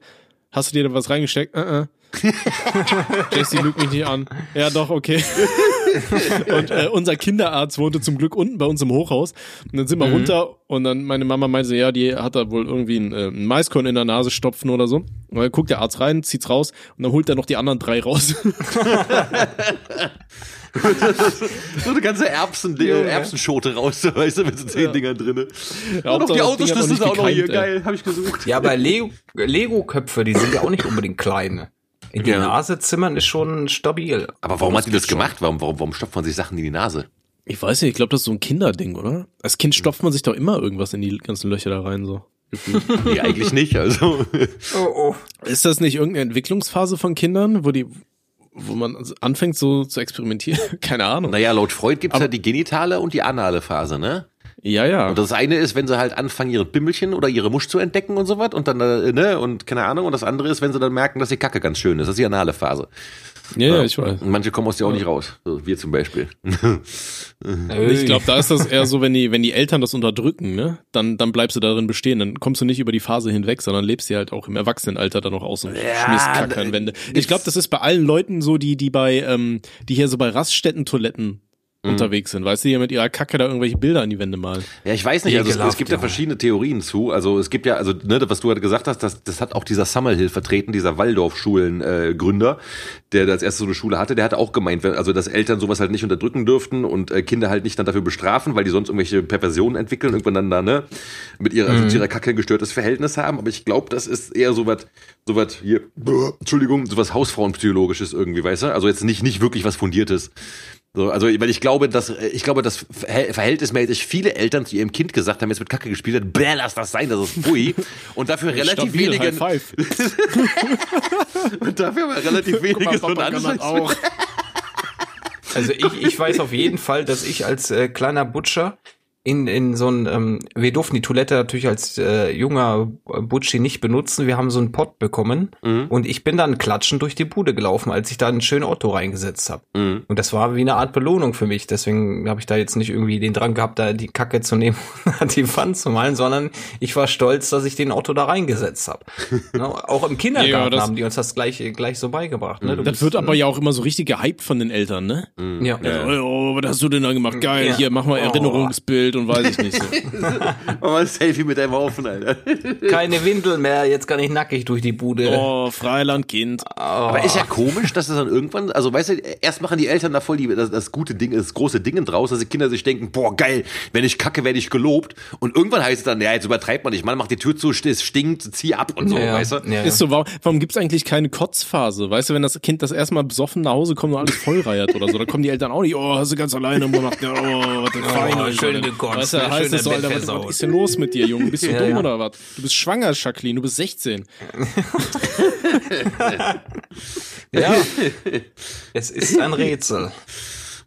Hast du dir da was reingesteckt? Uh -uh. Jesse lügt mich nicht an. Ja, doch, okay. und äh, unser Kinderarzt wohnte zum Glück unten bei uns im Hochhaus. Und dann sind wir mhm. runter und dann meine Mama meinte, ja, die hat da wohl irgendwie ein, äh, ein Maiskorn in der Nase stopfen oder so. Und dann guckt der Arzt rein, zieht's raus und dann holt er noch die anderen drei raus. so eine ganze Erbsen, ja, Erbsenschote raus, weißt du, mit so zehn ja. Dingern drinne. Ja, noch die Autoschlüssel sind auch noch hier, ey. geil, habe ich gesucht. Ja, aber Lego-Köpfe, die sind ja auch nicht unbedingt klein. In die ja. Nase zimmern ist schon stabil. Aber warum hat die das gemacht? Warum, warum, warum stopft man sich Sachen in die Nase? Ich weiß nicht, ich glaube, das ist so ein Kinderding, oder? Als Kind stopft man sich doch immer irgendwas in die ganzen Löcher da rein, so. nee, eigentlich nicht, also. Oh, oh. Ist das nicht irgendeine Entwicklungsphase von Kindern, wo die, wo man anfängt so zu experimentieren? Keine Ahnung. Naja, laut Freud gibt's ja die genitale und die anale Phase, ne? Ja, ja. Und das eine ist, wenn sie halt anfangen, ihre Bimmelchen oder ihre Musch zu entdecken und so was und dann, äh, ne, und keine Ahnung. Und das andere ist, wenn sie dann merken, dass die Kacke ganz schön ist. Das ist die anale Phase. Ja, ja, ich weiß. Manche kommen aus der auch nicht raus. So, wir zum Beispiel. ich glaube, da ist das eher so, wenn die, wenn die Eltern das unterdrücken, ne, dann, dann bleibst du darin bestehen. Dann kommst du nicht über die Phase hinweg, sondern lebst sie halt auch im Erwachsenenalter dann noch aus und ja, schmierst Kacke an Wände. Ich glaube, das ist bei allen Leuten so, die, die bei, ähm, die hier so bei Raststätten-Toiletten mhm. unterwegs sind, weißt du, die mit ihrer Kacke da irgendwelche Bilder an die Wände malen. Ja, ich weiß nicht, also es, es, gibt ja verschiedene Theorien zu. Also es gibt ja, also ne, was du halt gesagt hast, das, das hat auch dieser Summerhill vertreten, dieser Waldorfschulen-Gründer, äh, der als erstes so eine Schule hatte, der hat auch gemeint, also dass Eltern sowas halt nicht unterdrücken dürften und äh, Kinder halt nicht dann dafür bestrafen, weil die sonst irgendwelche Perversionen entwickeln, irgendwann dann da, ne, mit ihrer, also mhm. also ihrer Kacke ein gestörtes Verhältnis haben. Aber ich glaube, das ist eher so was, so was hier, Entschuldigung, so was Hausfrauenpsychologisches irgendwie, weißt du? Also jetzt nicht, nicht wirklich was Fundiertes. So, also, weil ich glaube, dass ich glaube, dass verhältnismäßig viele Eltern zu ihrem Kind gesagt haben, jetzt mit Kacke gespielt hat, bäh, lass das sein, das ist pui. Und dafür relativ Stabil, wenige. und dafür aber relativ wenige so ein auch. Also ich, ich weiß auf jeden Fall, dass ich als äh, kleiner Butcher in, in so ein, ähm, wir durften die Toilette natürlich als äh, junger Butschi nicht benutzen. Wir haben so einen Pott bekommen mhm. und ich bin dann klatschend durch die Bude gelaufen, als ich da einen schönen Otto reingesetzt habe. Mhm. Und das war wie eine Art Belohnung für mich. Deswegen habe ich da jetzt nicht irgendwie den Drang gehabt, da die Kacke zu nehmen und die Pfanne zu malen, sondern ich war stolz, dass ich den Otto da reingesetzt habe. ne? Auch im Kindergarten ja, haben die uns das gleich, gleich so beigebracht. Ne? Du das bist, wird aber ne? ja auch immer so richtig gehypt von den Eltern, ne? Mhm. Ja. ja. Oh, was hast du denn da gemacht? Geil, ja. hier, mach mal oh. Erinnerungsbild und weiß ich nicht. So. Mach ein Selfie mit deinem Haufen, Alter. Keine Windel mehr, jetzt kann ich nackig durch die Bude. Oh, Freilandkind. Oh. Aber ist ja komisch, dass das dann irgendwann, also weißt du, erst machen die Eltern da voll die, das, das gute Ding, das große Ding draus, dass die Kinder sich denken, boah, geil, wenn ich kacke, werde ich gelobt. Und irgendwann heißt es dann, ja, jetzt übertreibt man nicht, man macht die Tür zu, es stinkt, zieh ab und so, ja, weißt du? Ja, ist so, warum, warum gibt es eigentlich keine Kotzphase? Weißt du, wenn das Kind das erstmal besoffen nach Hause kommt und alles vollreiert oder so, dann kommen die Eltern auch nicht, oh, hast du ganz alleine gemacht, oh, was oh, fein, schön gekotzt, weißt du, heißt es so, Alter, was, was ist denn los mit dir, Junge? Bist du ja, dumm ja. oder was? Du bist schwanger, Jacqueline, du bist 16. ja, es ist ein Rätsel.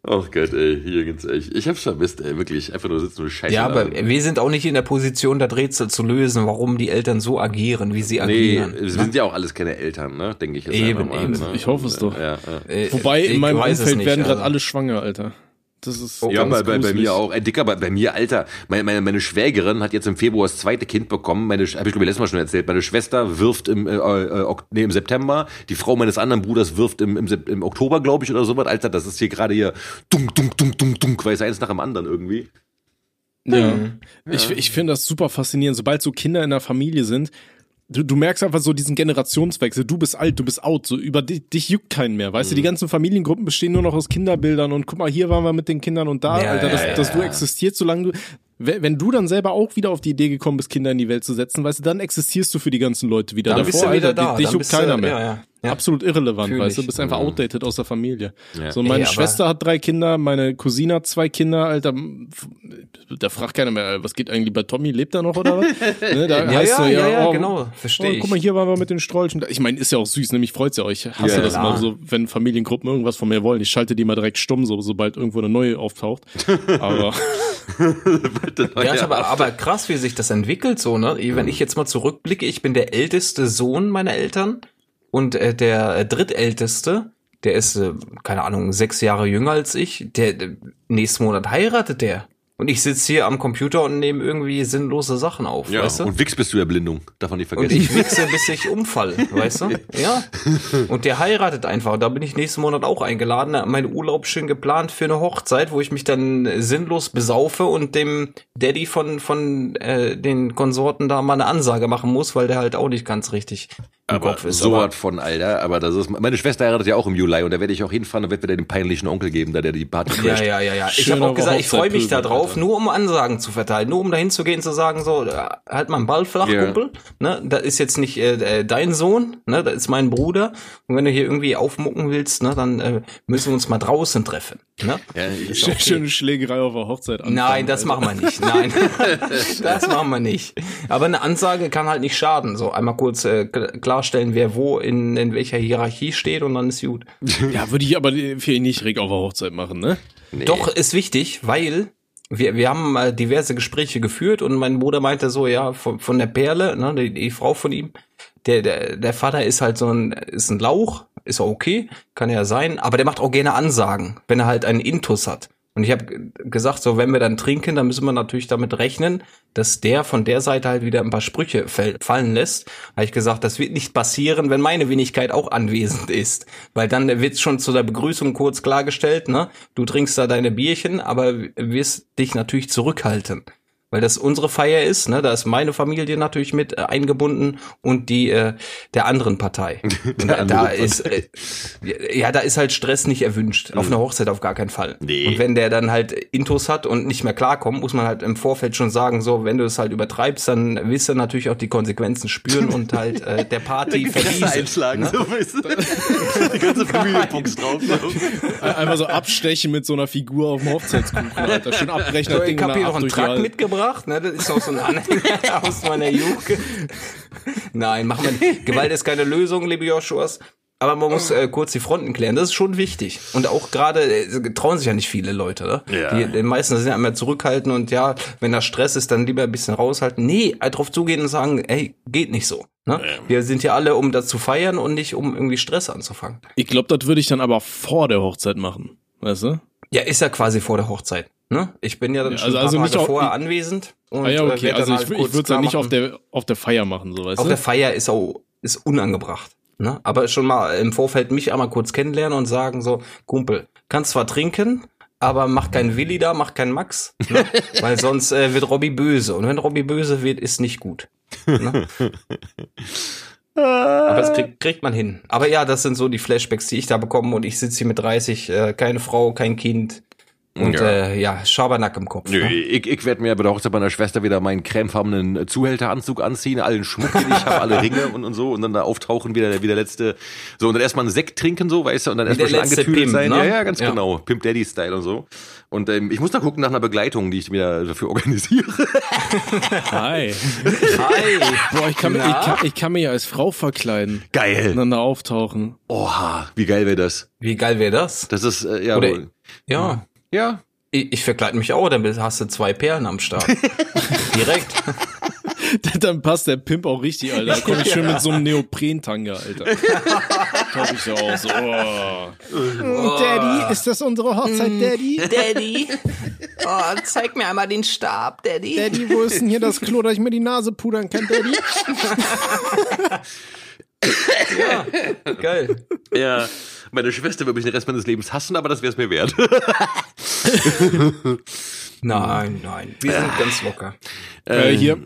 Oh Gott, ey, Jürgens, ey, ich hab's vermisst, ey, wirklich, einfach nur sitzen und scheiße. Ja, aber wir sind auch nicht in der Position, das Rätsel zu lösen, warum die Eltern so agieren, wie sie agieren. Nee, wir sind ja auch alles keine Eltern, ne, denke ich jetzt eben, mal. Eben. Ne? Ich hoffe es doch. Ja, ja. Wobei, in meinem Umfeld nicht, werden gerade alle schwanger, Alter. Das ist oh, ja, bei, bei, bei mir auch. Ey, Dicker, bei, bei mir, Alter, meine, meine, meine Schwägerin hat jetzt im Februar das zweite Kind bekommen. Meine, habe ich glaube ich letztes Mal schon erzählt. Meine Schwester wirft im, äh, äh, nee, im September. Die Frau meines anderen Bruders wirft im, im, im Oktober, glaube ich, oder sowas. Alter, das ist hier gerade hier dunk, dunk, dunk, dunk, dunk, weil es eins nach dem anderen irgendwie. Ja. Mhm. Ich, ich finde das super faszinierend. Sobald so Kinder in der Familie sind, du, du merkst einfach so diesen Generationswechsel. Du bist alt, du bist out. So über dich, dich juckt keinen mehr. Weißt mhm. du, die mhm. ganzen Familiengruppen bestehen nur noch aus Kinderbildern und guck mal, hier waren wir mit den Kindern und da, ja, Alter, dass, ja, dass du existierst, solange du, wenn du dann selber auch wieder auf die Idee gekommen bist, Kinder in die Welt zu setzen, weißt du, dann existierst du für die ganzen Leute wieder. Dann Davor, bist du wieder Alter, da. dich juckt keiner mehr. Ja, ja. Ja. Absolut irrelevant, Fühl weißt du, bist einfach Mhm. outdated aus der Familie. So, meine Ey, Schwester hat drei Kinder, meine Cousine hat zwei Kinder, Alter, da fragt keiner mehr, was geht eigentlich bei Tommy, lebt er noch oder was? ne, da Ja, heißt ja, so, ja, ja, oh, genau, verstehe oh, guck mal, hier waren wir mit den Strolchen. Ich meine, ist ja auch süß, nämlich freut's ja euch. Ich hasse das mal so, wenn Familiengruppen irgendwas von mir wollen. Ich schalte die mal direkt stumm, so, sobald irgendwo eine neue auftaucht. Aber Ja, ist aber, aber krass, wie sich das entwickelt, so, ne? Wenn ich jetzt mal zurückblicke, ich bin der älteste Sohn meiner Eltern und äh, der äh, drittälteste, der ist, äh, keine Ahnung, sechs Jahre jünger als ich, der, äh, nächsten Monat heiratet der. Und ich sitze hier am Computer und nehme irgendwie sinnlose Sachen auf, Ja, weißt du? und Wix bist du Erblindung. Darf man nicht Und vergessen. ich wichse, bis ich umfalle, weißt du? Ja. Und der heiratet einfach. Und da bin ich nächsten Monat auch eingeladen. Mein Urlaub schön geplant für eine Hochzeit, wo ich mich dann sinnlos besaufe und dem Daddy von, von äh, den Konsorten da mal eine Ansage machen muss, weil der halt auch nicht ganz richtig aber Kopf ist. so was von, Alter. Aber das ist, meine Schwester heiratet ja auch im Juli und da werde ich auch hinfahren und werde wieder den peinlichen Onkel geben, da der die Party Ja, crasht. ja, ja, ja. Ich Schöner habe auch gesagt, ich freue mich da drauf, Alter. nur um Ansagen zu verteilen, nur um dahin zu gehen, zu sagen, so, äh, halt mal einen Ball flach, Ja. Kumpel. Ne, da ist jetzt nicht äh, äh, dein Sohn, ne, da ist mein Bruder. Und wenn du hier irgendwie aufmucken willst, ne, dann äh, müssen wir uns mal draußen treffen. Ne? Ja, ich, okay. schöne Schlägerei auf der Hochzeit anfangen, Nein, das Alter. machen wir nicht. Nein, das machen wir nicht. Aber eine Ansage kann halt nicht schaden. So einmal kurz äh, kl- klarstellen, wer wo in, in welcher Hierarchie steht und dann ist gut. Ja, würde ich aber für ihn nicht direkt auf der Hochzeit machen, ne? nee. Doch, ist wichtig, weil wir, wir haben mal diverse Gespräche geführt und mein Bruder meinte so, ja, von, von der Perle, ne, die, die Frau von ihm, der, der, der Vater ist halt so ein, ist ein Lauch, ist auch okay, kann ja sein, aber der macht auch gerne Ansagen, wenn er halt einen Intus hat. Und ich habe gesagt, so wenn wir dann trinken, dann müssen wir natürlich damit rechnen, dass der von der Seite halt wieder ein paar Sprüche fallen lässt. Habe ich gesagt, das wird nicht passieren, wenn meine Wenigkeit auch anwesend ist, weil dann wird schon zu der Begrüßung kurz klargestellt, ne? Du trinkst da deine Bierchen, aber wirst dich natürlich zurückhalten. Weil das unsere Feier ist, ne? Da ist meine Familie natürlich mit äh, eingebunden und die äh, der anderen Partei. Und da, da andere ist äh, ja, da ist halt Stress nicht erwünscht. Auf einer Hochzeit auf gar keinen Fall. Nee. Und wenn der dann halt Intus hat und nicht mehr klarkommt, muss man halt im Vorfeld schon sagen, so, wenn du es halt übertreibst, dann willst du natürlich auch die Konsequenzen spüren und halt äh, der Party verdiesen. einschlagen, Ne? so weißt du. Die ganze Familie boxt drauf. So. Einfach so abstechen mit so einer Figur auf dem Hochzeitskuchen, Alter. Schön abbrechen, So, ich habe hier noch einen Truck Halle. Mitgebracht, ne? Das ist auch so ein Anhänger aus meiner Jugend. Nein, machen wir nicht. Gewalt ist keine Lösung, liebe Joshuas. aber man muss äh, kurz die Fronten klären. Das ist schon wichtig. Und auch gerade äh, trauen sich ja nicht viele Leute. Ne? Ja. Die, die meisten sind ja immer zurückhaltend und ja, wenn da Stress ist, dann lieber ein bisschen raushalten. Nee, halt drauf zugehen und sagen, ey, geht nicht so. Ne? Wir sind ja alle, um das zu feiern und nicht um irgendwie Stress anzufangen. Ich glaube, das würde ich dann aber vor der Hochzeit machen. Weißt du? Ja, ist ja quasi vor der Hochzeit. Ne? Ich bin ja dann Ja, schon also- ein also paar nicht Tage auf- vorher anwesend. Und, ah ja, äh, okay. dann Also ich, halt ich würde es dann klar nicht auf der, auf der Feier machen, so weißt Auf du? der Feier ist auch ist unangebracht. Ne? Aber schon mal im Vorfeld mich einmal kurz kennenlernen und sagen so, Kumpel, kannst zwar trinken, aber mach keinen Willi da, mach keinen Max, ne? weil sonst äh, wird Robby böse. Und wenn Robby böse wird, ist nicht gut. Ne? aber das kriegt, kriegt man hin. Aber ja, das sind so die Flashbacks, die ich da bekomme. Und ich sitze hier mit 30, äh, keine Frau, kein Kind und Ja. ja, äh, ja Schabernack im Kopf. Nö, Ne? ich, ich werde mir bei der Hochzeit meiner Schwester wieder meinen cremefarbenen Zuhälteranzug anziehen, allen Schmuck, den ich habe, alle Ringe und, und so und dann da auftauchen wieder wie der letzte, so und dann erstmal einen Sekt trinken so, weißt du, und dann erstmal der schon letzte angetüdelt Pimp, sein. ne? Ja, ja, ganz Ja. genau, Pimp Daddy Style und so. Und ähm, ich muss da gucken nach einer Begleitung, die ich mir dafür organisiere. Hi. Hi. Boah, ich kann, mir- ich, kann, ich kann mir ja als Frau verkleiden. Geil. Und dann da auftauchen. Oha, wie geil wäre das? Wie geil wäre das? Das ist äh, ja, Oder- wohl- Ja. Ja. Ich, ich verkleide mich auch, dann hast du zwei Perlen am Start. Direkt. Dann passt der Pimp auch richtig, Alter. Da komme ich schön mit so einem Neoprentanga, Alter. Glaube ich ja auch so. Oh. Daddy, ist das unsere Hochzeit, Daddy? Daddy. Oh, zeig mir einmal den Stab, Daddy. Daddy, wo ist denn hier das Klo, dass ich mir die Nase pudern kann, Daddy? Ja, geil. Ja, meine Schwester wird mich den Rest meines Lebens hassen, aber das wäre es mir wert. Nein, nein. Wir sind ganz locker. Äh, hier,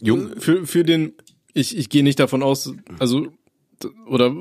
Jung, für, für den, ich, ich gehe nicht davon aus, also, oder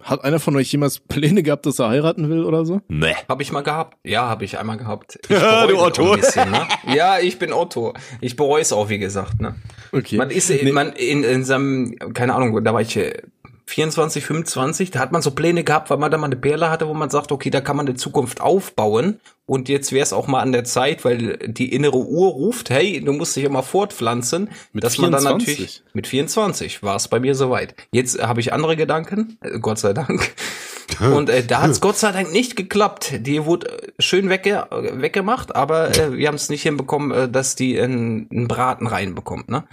hat einer von euch jemals Pläne gehabt, dass er heiraten will oder so? ne. Habe ich mal gehabt? Ja, habe ich einmal gehabt. Ich du Otto. Ein bisschen, ne? Ja, ich bin Otto. Ich bereue es auch, wie gesagt. Ne? Okay. Man ist man in, in seinem, keine Ahnung, da war ich äh, 24, 25, da hat man so Pläne gehabt, weil man da mal eine Perle hatte, wo man sagt, okay, da kann man eine Zukunft aufbauen. Und jetzt wäre es auch mal an der Zeit, weil die innere Uhr ruft, hey, du musst dich immer fortpflanzen. Mit dass man dann 24? natürlich mit 24 war es bei mir soweit. Jetzt habe ich andere Gedanken, äh, Gott sei Dank. Und äh, da hat es Gott sei Dank nicht geklappt. Die wurde äh, schön wegge weggemacht, aber äh, wir haben es nicht hinbekommen, äh, dass die einen, einen Braten reinbekommt. Ne?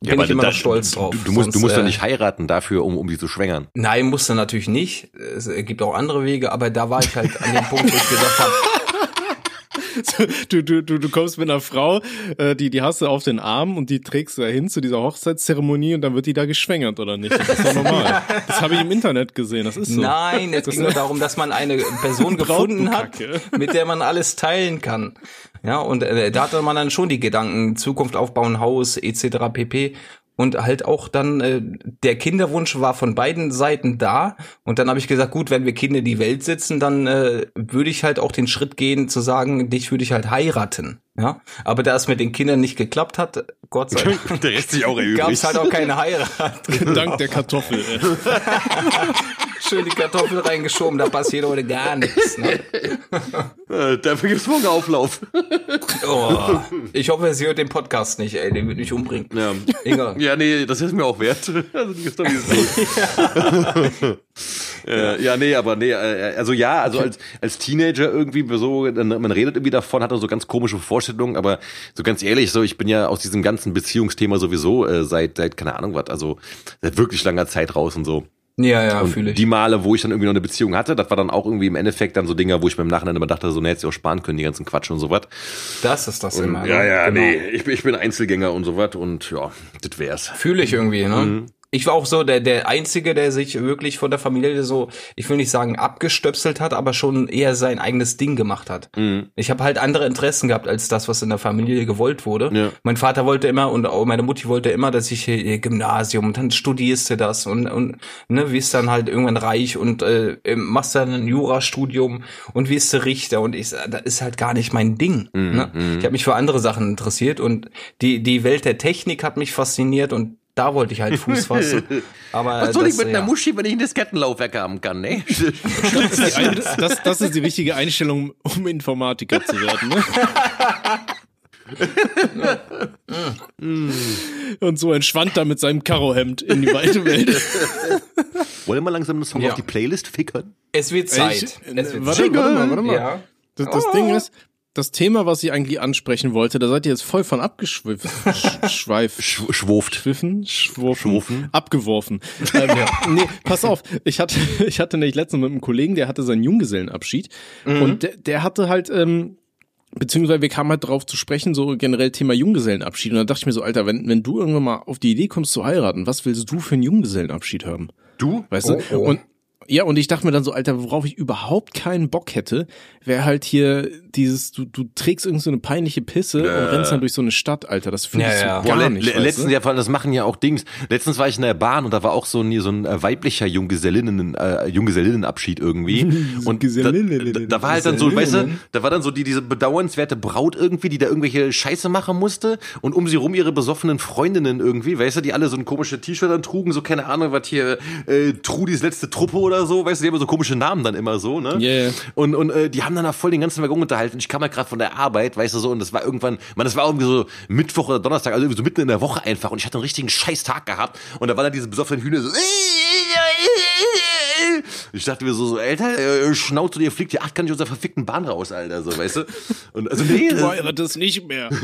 Bin ich immer da- noch stolz drauf. Du, du musst, du Sonst, musst äh, doch nicht heiraten dafür, um, um die zu schwängern. Nein, musste natürlich nicht. Es gibt auch andere Wege, aber da war ich halt an dem Punkt, wo ich gesagt habe, Du, du, du, du kommst mit einer Frau, äh, die, die hast du auf den Arm und die trägst du dahin zu dieser Hochzeitszeremonie und dann wird die da geschwängert, oder nicht? Das ist doch normal. Das habe ich im Internet gesehen, das ist so. nein, es ging nur darum, dass man eine Person gefunden hat, mit der man alles teilen kann. Ja, und äh, da hatte man dann schon die Gedanken, Zukunft aufbauen, Haus, etc. pp. Und halt auch dann, äh, der Kinderwunsch war von beiden Seiten da. Und dann habe ich gesagt, gut, wenn wir Kinder in die Welt sitzen, dann äh, würde ich halt auch den Schritt gehen, zu sagen, dich würde ich halt heiraten. Ja, aber da es mit den Kindern nicht geklappt hat, Gott sei Dank, Der Rest sich auch erübrigt. gab es halt auch keine Heirat. Dank der Kartoffel. Schön die Kartoffel reingeschoben, da passiert heute gar nichts. Ne? Äh, dafür gibt's morgen Auflauf. Oh, ich hoffe, sie hört den Podcast nicht, ey, den wird mich umbringen. Ja. Inga. ja, nee, das ist mir auch wert. Also gut. äh, ja, nee, aber nee, äh, also ja, also als, als Teenager irgendwie so, man redet irgendwie davon, hat so ganz komische Vorstellungen, aber so ganz ehrlich, so ich bin ja aus diesem ganzen Beziehungsthema sowieso äh, seit, seit keine Ahnung was, also seit wirklich langer Zeit raus und so. Ja, ja, Und fühle ich. die Male, wo ich dann irgendwie noch eine Beziehung hatte, das war dann auch irgendwie im Endeffekt dann so Dinger, wo ich mir im Nachhinein immer dachte, so, ne, hätte ich auch sparen können, die ganzen Quatsch und so was. das ist das immer. Ja, ne? ja, Genau. nee, ich bin, ich bin Einzelgänger und so was und ja, das wär's. Fühle ich irgendwie, ne? Mhm. Ich war auch so der, der Einzige, der sich wirklich von der Familie so, ich will nicht sagen abgestöpselt hat, aber schon eher sein eigenes Ding gemacht hat. Mhm. Ich habe halt andere Interessen gehabt als das, was in der Familie gewollt wurde. Ja. Mein Vater wollte immer und auch meine Mutti wollte immer, dass ich hier Gymnasium und dann studierst du das und, und ne, wirst dann halt irgendwann reich und äh, machst dann ein Jurastudium und wirst du Richter und ich das ist halt gar nicht mein Ding. Mhm, Ne? Ich habe mich für andere Sachen interessiert und die die Welt der Technik hat mich fasziniert und da wollte ich halt Fuß fassen. Aber Was soll das, ich mit einer ja. Muschi, wenn ich ein Diskettenlaufwerk haben kann, ne? Das ist, die ein, das, das ist die richtige Einstellung, um Informatiker zu werden. Ne? Und so entschwand er mit seinem Karohemd in die weite Welt. Wollen wir langsam einen Song Ja. auf die Playlist fickern? Es wird Zeit. Ich- es wird warte, Zeit. warte mal, warte mal. Ja. Das, das Ding ist, das Thema, was ich eigentlich ansprechen wollte, da seid ihr jetzt voll von abgeschwiffen. Sch- Schweif. Sch schwuft. Schwiffen, schwurfen, Schwufen. abgeworfen. Ähm, nee, pass auf, ich hatte, ich hatte nämlich letztens mit einem Kollegen, der hatte seinen Junggesellenabschied und der, der hatte halt, ähm, beziehungsweise wir kamen halt drauf zu sprechen, so generell Thema Junggesellenabschied. Und dann dachte ich mir so, Alter, wenn, wenn du irgendwann mal auf die Idee kommst zu heiraten, was willst du für einen Junggesellenabschied haben? Du? Weißt Oh, du? oh. Und ja, und ich dachte mir dann so, Alter, worauf ich überhaupt keinen Bock hätte, wäre halt hier dieses, du, du trägst irgend so eine peinliche Pisse und rennst dann durch so eine Stadt, Alter. Das fühle ich Ja, so ja. gar le nicht. le letztens, ja, vor allem, das machen ja auch Dings. Letztens war ich in der Bahn und da war auch so ein, so ein äh, weiblicher Junggesellinnen, äh, Junggesellinnenabschied irgendwie. und da, da, da war halt dann so, weißt du, da war dann so die, diese bedauernswerte Braut irgendwie, die da irgendwelche Scheiße machen musste und um sie rum ihre besoffenen Freundinnen irgendwie, weißt du, die alle so ein komische T-Shirt dann trugen, so keine Ahnung, was hier, äh, Trudis letzte Truppe oder so, weißt du, die haben so komische Namen dann immer so, ne? Yeah. Und, und äh, die haben dann da voll den ganzen Waggon unterhalten. Ich kam halt gerade von der Arbeit, weißt du so, und das war irgendwann, man, das war irgendwie so Mittwoch oder Donnerstag, also irgendwie so mitten in der Woche einfach. Und ich hatte einen richtigen scheiß Tag gehabt. Und da waren dann diese besoffenen Hühner so. Ich dachte mir so, so Alter, äh, Schnauze, dir fliegt hier acht kann ich aus der verfickten Bahn raus, Alter, so, weißt du? Und also nee, Du das, heiratest nicht mehr.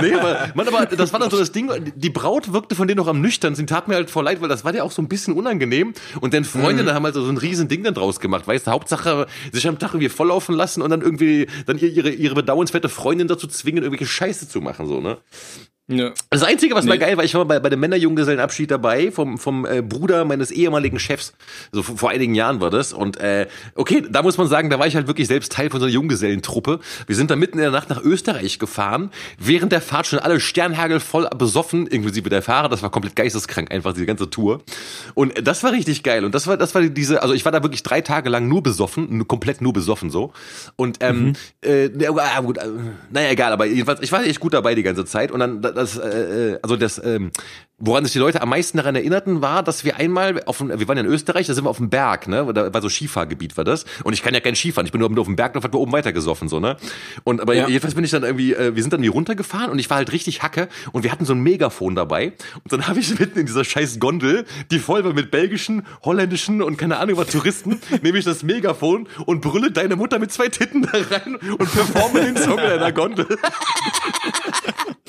Nee, aber, Mann, aber das war dann so das Ding, die Braut wirkte von denen noch am nüchternsten, tat mir halt voll leid, weil das war ja auch so ein bisschen unangenehm und dann Freundinnen haben halt so ein riesen Ding dann draus gemacht, weißt du, Hauptsache sich am Tag irgendwie volllaufen lassen und dann irgendwie dann ihre, ihre bedauernswerte Freundin dazu zwingen, irgendwelche Scheiße zu machen, so, ne? Ja. Das Einzige, was mal Nee. geil war, ich war bei, bei dem Männerjunggesellenabschied dabei, vom, vom äh, Bruder meines ehemaligen Chefs. So vor, vor einigen Jahren war das. Und äh, okay, da muss man sagen, da war ich halt wirklich selbst Teil von so einer Junggesellentruppe. Wir sind da mitten in der Nacht nach Österreich gefahren. Während der Fahrt schon alle Sternhagel voll besoffen, inklusive der Fahrer. Das war komplett geisteskrank, einfach diese ganze Tour. Und äh, das war richtig geil. Und das war, das war diese, also ich war da wirklich drei Tage lang nur besoffen, nur, komplett nur besoffen so. Und ähm, äh, ja, ah, gut, äh, naja, egal, aber jedenfalls, ich war echt gut dabei die ganze Zeit. Und dann das, äh, also das, ähm, woran sich die Leute am meisten daran erinnerten, war, dass wir einmal auf, dem- wir waren ja in Österreich, da sind wir auf dem Berg, ne, da war so Skifahrgebiet war das. Und ich kann ja kein Skifahren, ich bin nur auf dem Berg, da hat wir oben weitergesoffen so, ne. Und aber Ja. jedenfalls bin ich dann irgendwie, äh, wir sind dann hier runtergefahren und ich war halt richtig Hacke und wir hatten so ein Megafon dabei. Und dann habe ich mitten in dieser scheiß Gondel, die voll war mit belgischen, holländischen und keine Ahnung was Touristen, nehme ich das Megafon und brülle deine Mutter mit zwei Titten da rein und performe den Song in einer Gondel.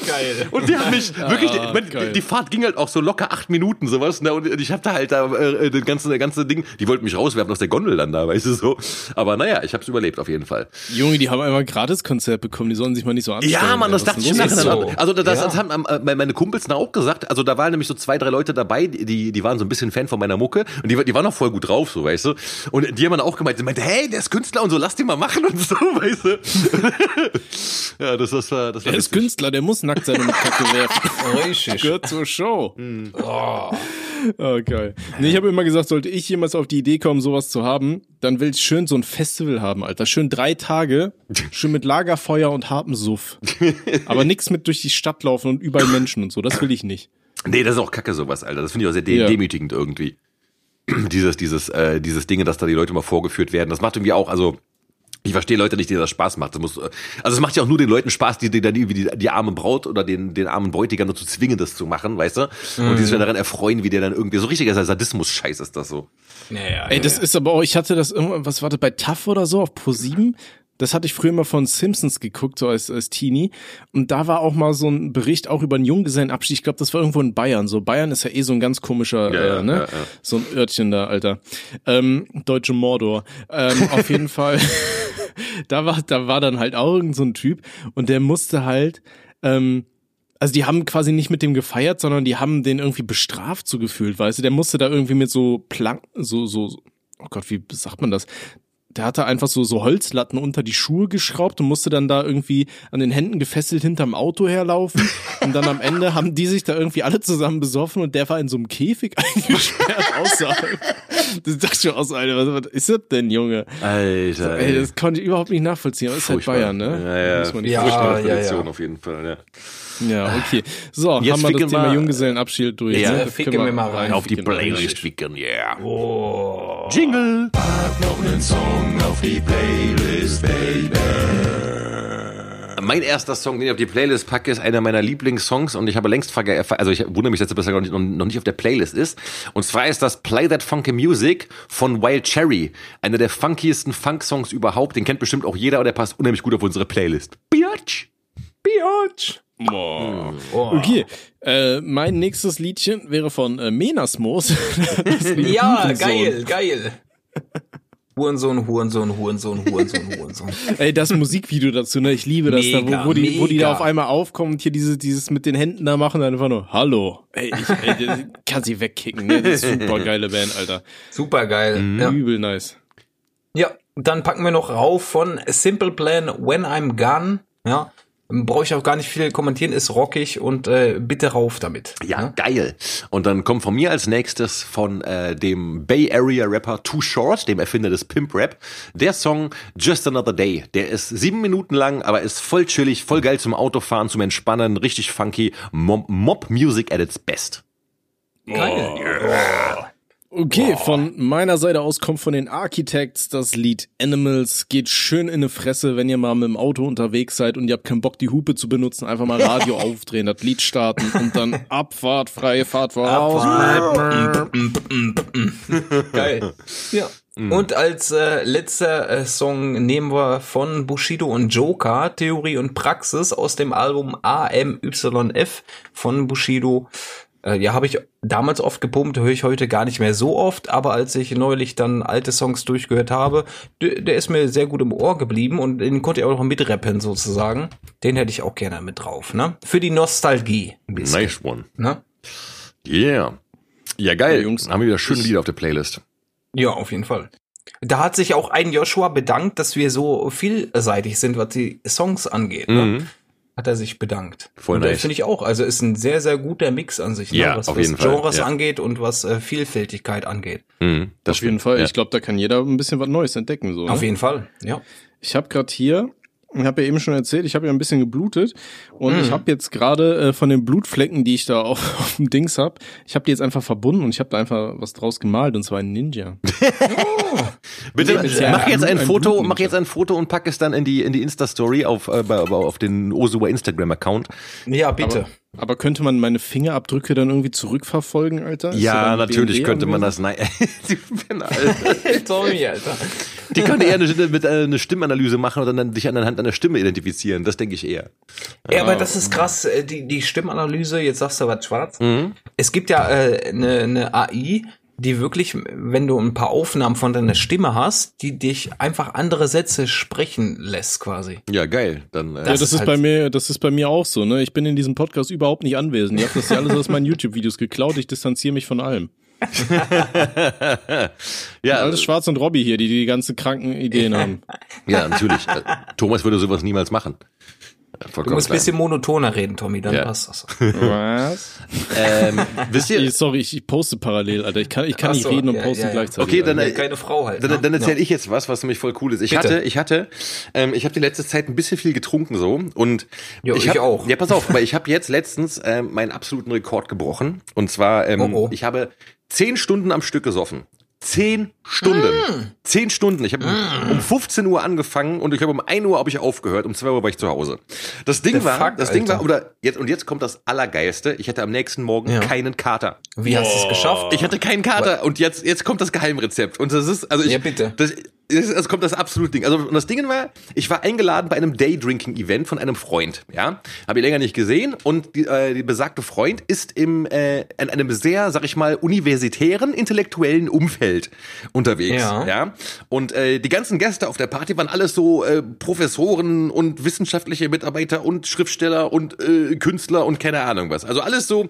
Geil. Und die haben mich wirklich, Ah, mein, geil. die Fahrt ging halt auch so locker acht Minuten sowas, ne? Und ich hab da halt da äh, das ganze, das ganze Ding, die wollten mich rauswerfen aus der Gondel dann da, weißt du so. Aber naja, ich hab's überlebt auf jeden Fall. Junge, die haben einmal Gratis-Konzert bekommen, die sollen sich mal nicht so anstellen. Ja, Mann, das dachte ich nachher. los? so? dann. Also das, das Ja. haben äh, meine Kumpels dann auch gesagt. Also da waren nämlich so zwei, drei Leute dabei, die, die waren so ein bisschen Fan von meiner Mucke und die, die waren auch voll gut drauf, so, weißt du. Und die haben dann auch gemeint, die meinte, hey, der ist Künstler und so, lass den mal machen und so, weißt du. ja, das, das war, das war Der ist. Künstler, der muss nackt sein und Kacke werfen. Richtig. Gehört zur Show. Oh. Oh, geil. Nee, ich habe immer gesagt, sollte ich jemals auf die Idee kommen, sowas zu haben, dann will ich schön so ein Festival haben, Alter. Schön drei Tage, schön mit Lagerfeuer und hartem Suff. Aber nix mit durch die Stadt laufen und überall Menschen und so, das will ich nicht. Nee, das ist auch kacke sowas, Alter. Das finde ich auch sehr de Ja. demütigend irgendwie. dieses, dieses, äh, dieses Dinge, dass da die Leute mal vorgeführt werden. Das macht irgendwie auch, also ich verstehe Leute nicht, denen das Spaß macht. Das muss, also es macht ja auch nur den Leuten Spaß, die, die dann irgendwie die, die arme Braut oder den, den armen Bräutigam dazu zwingen, das zu machen, weißt du? Und die sich dann daran erfreuen, wie der dann irgendwie, so richtiger Sadismus-Scheiß ist das so. Naja, Ey, das ist aber auch, ich hatte das irgendwann, was war das, bei TAF oder so, auf Pro7? Das hatte ich früher mal von Simpsons geguckt, so als, als Teenie. Und da war auch mal so ein Bericht auch über einen Junggesellenabschied. Ich glaube, das war irgendwo in Bayern. So, Bayern ist ja eh so ein ganz komischer, Ja, äh, ne? ja, ja. So ein Örtchen da, Alter. Ähm, deutsche Mordor. Ähm, auf jeden Fall. da war, da war dann halt auch irgend so ein Typ und der musste halt, ähm, also die haben quasi nicht mit dem gefeiert, sondern die haben den irgendwie bestraft so gefühlt, weißt du? Der musste da irgendwie mit so Plank, so, so, oh Gott, wie sagt man das? Der hatte einfach so, so Holzlatten unter die Schuhe geschraubt und musste dann da irgendwie an den Händen gefesselt hinterm Auto herlaufen. Und dann am Ende haben die sich da irgendwie alle zusammen besoffen und der war in so einem Käfig eingesperrt außerhalb. Das dachte ich mir aus, Alter, was, was ist das denn, Junge? Alter, Ey, das konnte ich überhaupt nicht nachvollziehen. Aber ist halt. Bayern, ne? Ja, ja. Muss man nicht Ja, ja, ja. Tradition auf jeden Fall, ja. Ja, okay. So, Jetzt haben wir ficken das Thema wir- Junggesellenabschied durch. Ja, ne? Ficken wir mal rein. Auf die Ficken. Playlist wicken, yeah. Oh. Jingle! Mein erster Song, den ich auf die Playlist packe, ist einer meiner Lieblingssongs und ich habe längst vergessen, also ich wundere mich, dass er bisher noch nicht, noch nicht auf der Playlist ist. Und zwar ist das Play That Funky Music von Wild Cherry. Einer der funkiesten Funk-Songs überhaupt. Den kennt bestimmt auch jeder, aber der passt unheimlich gut auf unsere Playlist. Biatch! Biatch! Oh. Okay, äh, mein nächstes Liedchen wäre von äh, Menasmos. ja, geil, geil. Hurensohn, Hurensohn, Hurensohn, Hurensohn, Hurensohn. Ey, das Musikvideo dazu, ne? Ich liebe das mega, da, wo, wo die, wo die da auf einmal aufkommen und hier diese, dieses mit den Händen da machen, dann einfach nur, hallo. Ey, ich ey, kann sie wegkicken, ne? Das ist super geile Band, Alter. Super geil. Mhm. Ja. Übel nice. Ja, dann packen wir noch rauf von Simple Plan When I'm Gone. Ja, brauche ich auch gar nicht viel kommentieren, ist rockig und äh, bitte rauf damit. Ja, ja, geil. Und dann kommt von mir als nächstes von äh, dem Bay Area Rapper Too Short, dem Erfinder des Pimp Rap, der Song Just Another Day. Der ist sieben Minuten lang, aber ist voll chillig, voll geil zum Autofahren, zum Entspannen, richtig funky. Mob, Mob Music at its best. Geil. Oh. Yeah. Okay, von meiner Seite aus kommt von den Architects das Lied Animals. Geht schön in eine Fresse, wenn ihr mal mit dem Auto unterwegs seid und ihr habt keinen Bock, die Hupe zu benutzen. Einfach mal Radio aufdrehen, das Lied starten und dann Abfahrt, freie Fahrt voraus. Geil. Ja. Und als äh, letzter äh, Song nehmen wir von Bushido und Joker Theorie und Praxis aus dem Album AMYF von Bushido. Äh, ja, habe ich damals oft gepumpt, höre ich heute gar nicht mehr so oft, aber als ich neulich dann alte Songs durchgehört habe, der, ist mir sehr gut im Ohr geblieben und den konnte ich auch noch mitrappen sozusagen. Den hätte ich auch gerne mit drauf, ne? Für die Nostalgie. Ein bisschen, nice one. Ne? Yeah. Ja, geil. Ja, Jungs, haben wir wieder schöne Lieder auf der Playlist. Ja, auf jeden Fall. Da hat sich auch ein Joshua bedankt, dass wir so vielseitig sind, was die Songs angeht. Ne? Hat er sich bedankt. Voll nice. Finde ich auch. Also ist ein sehr, sehr guter Mix an sich, ne? ja, was, auf was jeden Genres Fall. Ja. angeht und was äh, Vielfältigkeit angeht. Mhm, auf jeden Fall. Ja. Ich glaube, da kann jeder ein bisschen was Neues entdecken. So, Auf ne? jeden Fall, ja. Ich habe gerade hier ich habe ja eben schon erzählt, ich habe ja ein bisschen geblutet und mhm. ich habe jetzt gerade äh, von den Blutflecken, die ich da auf, auf dem Dings habe, ich habe die jetzt einfach verbunden und ich habe da einfach was draus gemalt und zwar ein Ninja. oh. Bitte ja, mach jetzt ein, ein Foto, mach jetzt ein Foto und pack es dann in die in die Insta Story auf äh, auf den Osua Instagram Account. Ja, bitte. Aber aber könnte man meine Fingerabdrücke dann irgendwie zurückverfolgen, Alter? Ist ja, natürlich BMW könnte man das. Nein, Tommy, Alter. Die könnte eher eine, mit äh, eine Stimmanalyse machen und dann sich anhand einer Stimme identifizieren. Das denke ich eher. Ja, aber das ist krass. Äh, die, die Stimmanalyse, jetzt sagst du was schwarz. Mhm. Es gibt ja äh, eine, eine AI, die wirklich, wenn du ein paar Aufnahmen von deiner Stimme hast, die dich einfach andere Sätze sprechen lässt quasi. Ja, geil. Dann, äh ja, das ist, halt bei mir, das ist bei mir auch so. Ne, ich bin in diesem Podcast überhaupt nicht anwesend. Ihr habt das ja alles aus meinen YouTube-Videos geklaut. Ich distanziere mich von allem. ja, alles Schwarz und Robby hier, die die ganze kranken Ideen haben. Ja, natürlich. Äh, Thomas würde sowas niemals machen. Vollkommen du musst ein bisschen monotoner reden, Tommy, dann ja. passt das. Was? ähm, wisst ihr? Sorry, ich, poste parallel, Alter. Ich kann, ich kann nicht reden und ja, posten ja, gleichzeitig. Okay, dann, ja, keine Frau halt. Dann, ne? dann erzähle ich jetzt was, was nämlich voll cool ist. Ich Bitte. hatte, ich hatte, ähm, ich habe die letzte Zeit ein bisschen viel getrunken so und jo, ich, hab, ich auch. Ja, pass auf, weil ich habe jetzt letztens ähm, meinen absoluten Rekord gebrochen und zwar, ähm, oh, oh. ich habe zehn Stunden am Stück gesoffen. Zehn Stunden. Mm. Zehn Stunden. Ich habe mm. um 15 Uhr angefangen und ich habe um 1 Uhr habe ich aufgehört. Um 2 Uhr war ich zu Hause. Das Ding The war, fuck, das Alter. Ding war, oder jetzt, und jetzt kommt das Allergeiste. Ich hatte am nächsten Morgen ja. keinen Kater. Wie hast du es geschafft? Ich hatte keinen Kater. Und jetzt, jetzt kommt das Geheimrezept. Und das ist, also ich, ja, bitte. Das, es kommt das absolute Ding. Also und das Ding war, ich war eingeladen bei einem Daydrinking-Event von einem Freund. Ja, habe ich länger nicht gesehen und die, äh, die besagte Freund ist im äh, in einem sehr, sag ich mal, universitären intellektuellen Umfeld unterwegs. Ja. ja? Und äh, die ganzen Gäste auf der Party waren alles so äh, Professoren und wissenschaftliche Mitarbeiter und Schriftsteller und äh, Künstler und keine Ahnung was. Also alles so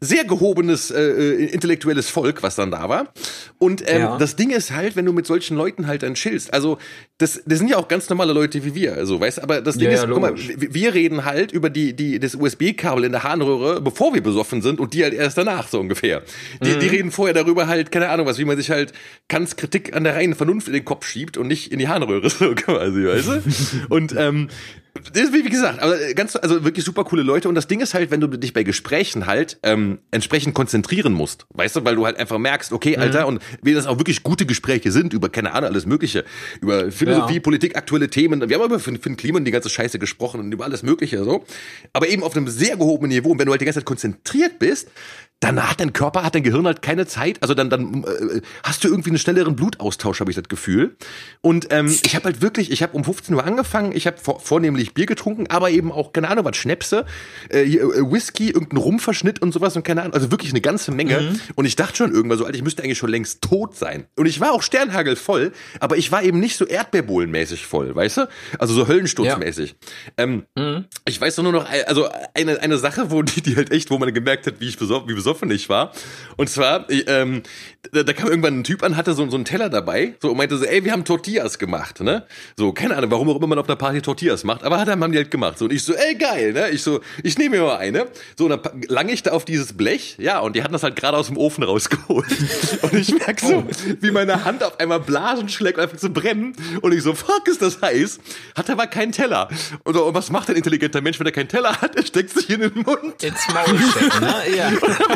sehr gehobenes äh, äh intellektuelles Volk, was dann da war. Und ähm, ja. das Ding ist halt, wenn du mit solchen Leuten halt dann chillst. Also, das, das sind ja auch ganz normale Leute wie wir, also, weißt aber das Ding ja, ist, guck mal, wir reden halt über die, die, das USB-Kabel in der Harnröhre, bevor wir besoffen sind und die halt erst danach, so ungefähr. Die, mhm. die reden vorher darüber halt, keine Ahnung was, wie man sich halt Kants Kritik an der reinen Vernunft in den Kopf schiebt und nicht in die Harnröhre, so quasi, weißt du? und, ähm, wie gesagt, aber ganz, also wirklich super coole Leute. Und das Ding ist halt, wenn du dich bei Gesprächen halt ähm, entsprechend konzentrieren musst, weißt du, weil du halt einfach merkst, okay, Alter, mhm. und wenn das auch wirklich gute Gespräche sind über, keine Ahnung, alles Mögliche, über Philosophie, ja. Politik, aktuelle Themen. Wir haben über Finn, Finn Kliman die ganze Scheiße gesprochen und über alles Mögliche so. Aber eben auf einem sehr gehobenen Niveau. Und wenn du halt die ganze Zeit konzentriert bist, dann hat dein Körper, hat dein Gehirn halt keine Zeit. Also dann, dann äh, hast du irgendwie einen schnelleren Blutaustausch, habe ich das Gefühl. Und ähm, ich habe halt wirklich, ich habe um 15 Uhr angefangen, ich habe vor, vornehmlich Bier getrunken, aber eben auch, keine Ahnung, was Schnäpse, äh, äh, Whisky, irgendein Rumverschnitt und sowas und keine Ahnung, also wirklich eine ganze Menge. Mhm. Und ich dachte schon irgendwann so, Alter, ich müsste eigentlich schon längst tot sein. Und ich war auch sternhagelvoll, aber ich war eben nicht so erdbeerbohlenmäßig voll, weißt du? Also so höllensturzmäßig. Ja. Ähm, mhm. Ich weiß doch nur noch, also eine, eine Sache, wo die, die halt echt, wo man gemerkt hat, wie ich besoffen, wie besoffen besoffen ich war. Und zwar, ähm, da, da kam irgendwann ein Typ an, hatte so, so einen Teller dabei, so und meinte so, ey, wir haben Tortillas gemacht, ne? So, keine Ahnung, warum auch immer man auf einer Party Tortillas macht, aber hat haben die halt gemacht. So, und ich so, ey, geil, ne? Ich so, ich nehme mir mal eine. So, und dann lang ich da auf dieses Blech, ja, und die hatten das halt gerade aus dem Ofen rausgeholt. und ich merke so, wie meine Hand auf einmal Blasen schlägt einfach zu brennen. Und ich so, fuck, ist das heiß? Hat aber keinen Teller. Und, so, und was macht ein intelligenter Mensch, wenn er keinen Teller hat? Er steckt sich in den Mund. Ins Maul stecken, ne? Ja.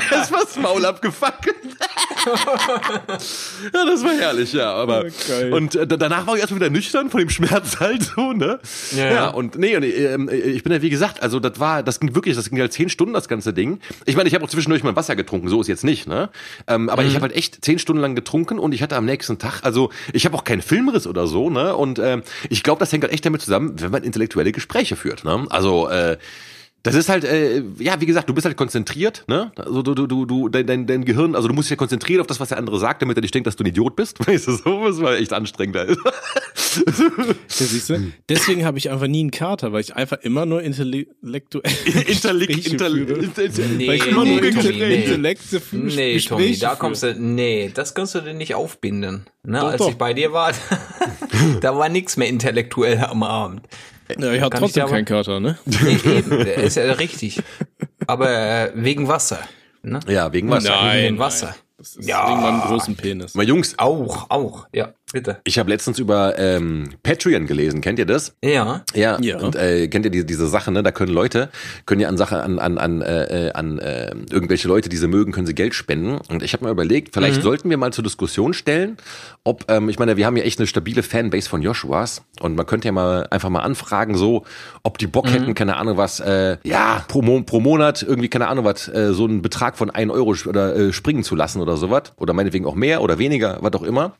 das Maul abgefackelt. ja, das war herrlich, ja. Aber okay. und äh, danach war ich erstmal wieder nüchtern von dem Schmerz halt so, ne? Ja, ja und nee, und äh, ich bin ja wie gesagt, also das war, das ging wirklich, das ging halt zehn Stunden das ganze Ding. Ich meine, ich habe auch zwischendurch mal Wasser getrunken, so ist jetzt nicht, ne? Ähm, aber mhm. ich habe halt echt zehn Stunden lang getrunken und ich hatte am nächsten Tag, also ich habe auch keinen Filmriss oder so, ne? Und äh, ich glaube, das hängt halt echt damit zusammen, wenn man intellektuelle Gespräche führt, ne? Also äh, das ist halt, äh, ja, wie gesagt, du bist halt konzentriert, ne? Also du, du, du, du dein, dein, dein Gehirn, also du musst dich ja konzentrieren auf das, was der andere sagt, damit er nicht denkt, dass du ein Idiot bist. Weißt du, so das war echt anstrengend. ja, siehst du? Deswegen habe ich einfach nie einen Kater, weil ich einfach immer nur intellektuell Intellekt, Intellekt, nee, weil ich immer nee, nur Tommy, nee. Intellekte Nee, Tommy, da kommst du, nee, das kannst du dir nicht aufbinden. Ne? Doch, Als doch. ich bei dir war, da war nichts mehr intellektuell am Abend. Ja, ich hatte trotzdem keinen Kater, ne? Nee, eben, ist ja richtig. Aber äh, wegen Wasser. Ne? Ja, wegen Wasser. Nein, wegen Wasser. Nein. Das ist ja. wegen meinem großen Penis. Mal Jungs. Auch, auch, ja. Bitte. Ich habe letztens über ähm, Patreon gelesen. Kennt ihr das? Ja. Ja. ja. Und äh, kennt ihr diese, diese Sache? Ne, da können Leute können ja an Sache an an an äh, an äh, irgendwelche Leute, die sie mögen, können sie Geld spenden. Und ich habe mir überlegt, vielleicht mhm. sollten wir mal zur Diskussion stellen, ob ähm, ich meine, wir haben ja echt eine stabile Fanbase von Joshuas und man könnte ja mal einfach mal anfragen, so, ob die Bock mhm. hätten, keine Ahnung was, äh, ja pro, Mo pro Monat irgendwie keine Ahnung was, äh, so einen Betrag von ein Euro oder äh, springen zu lassen oder sowas oder meinetwegen auch mehr oder weniger, was auch immer.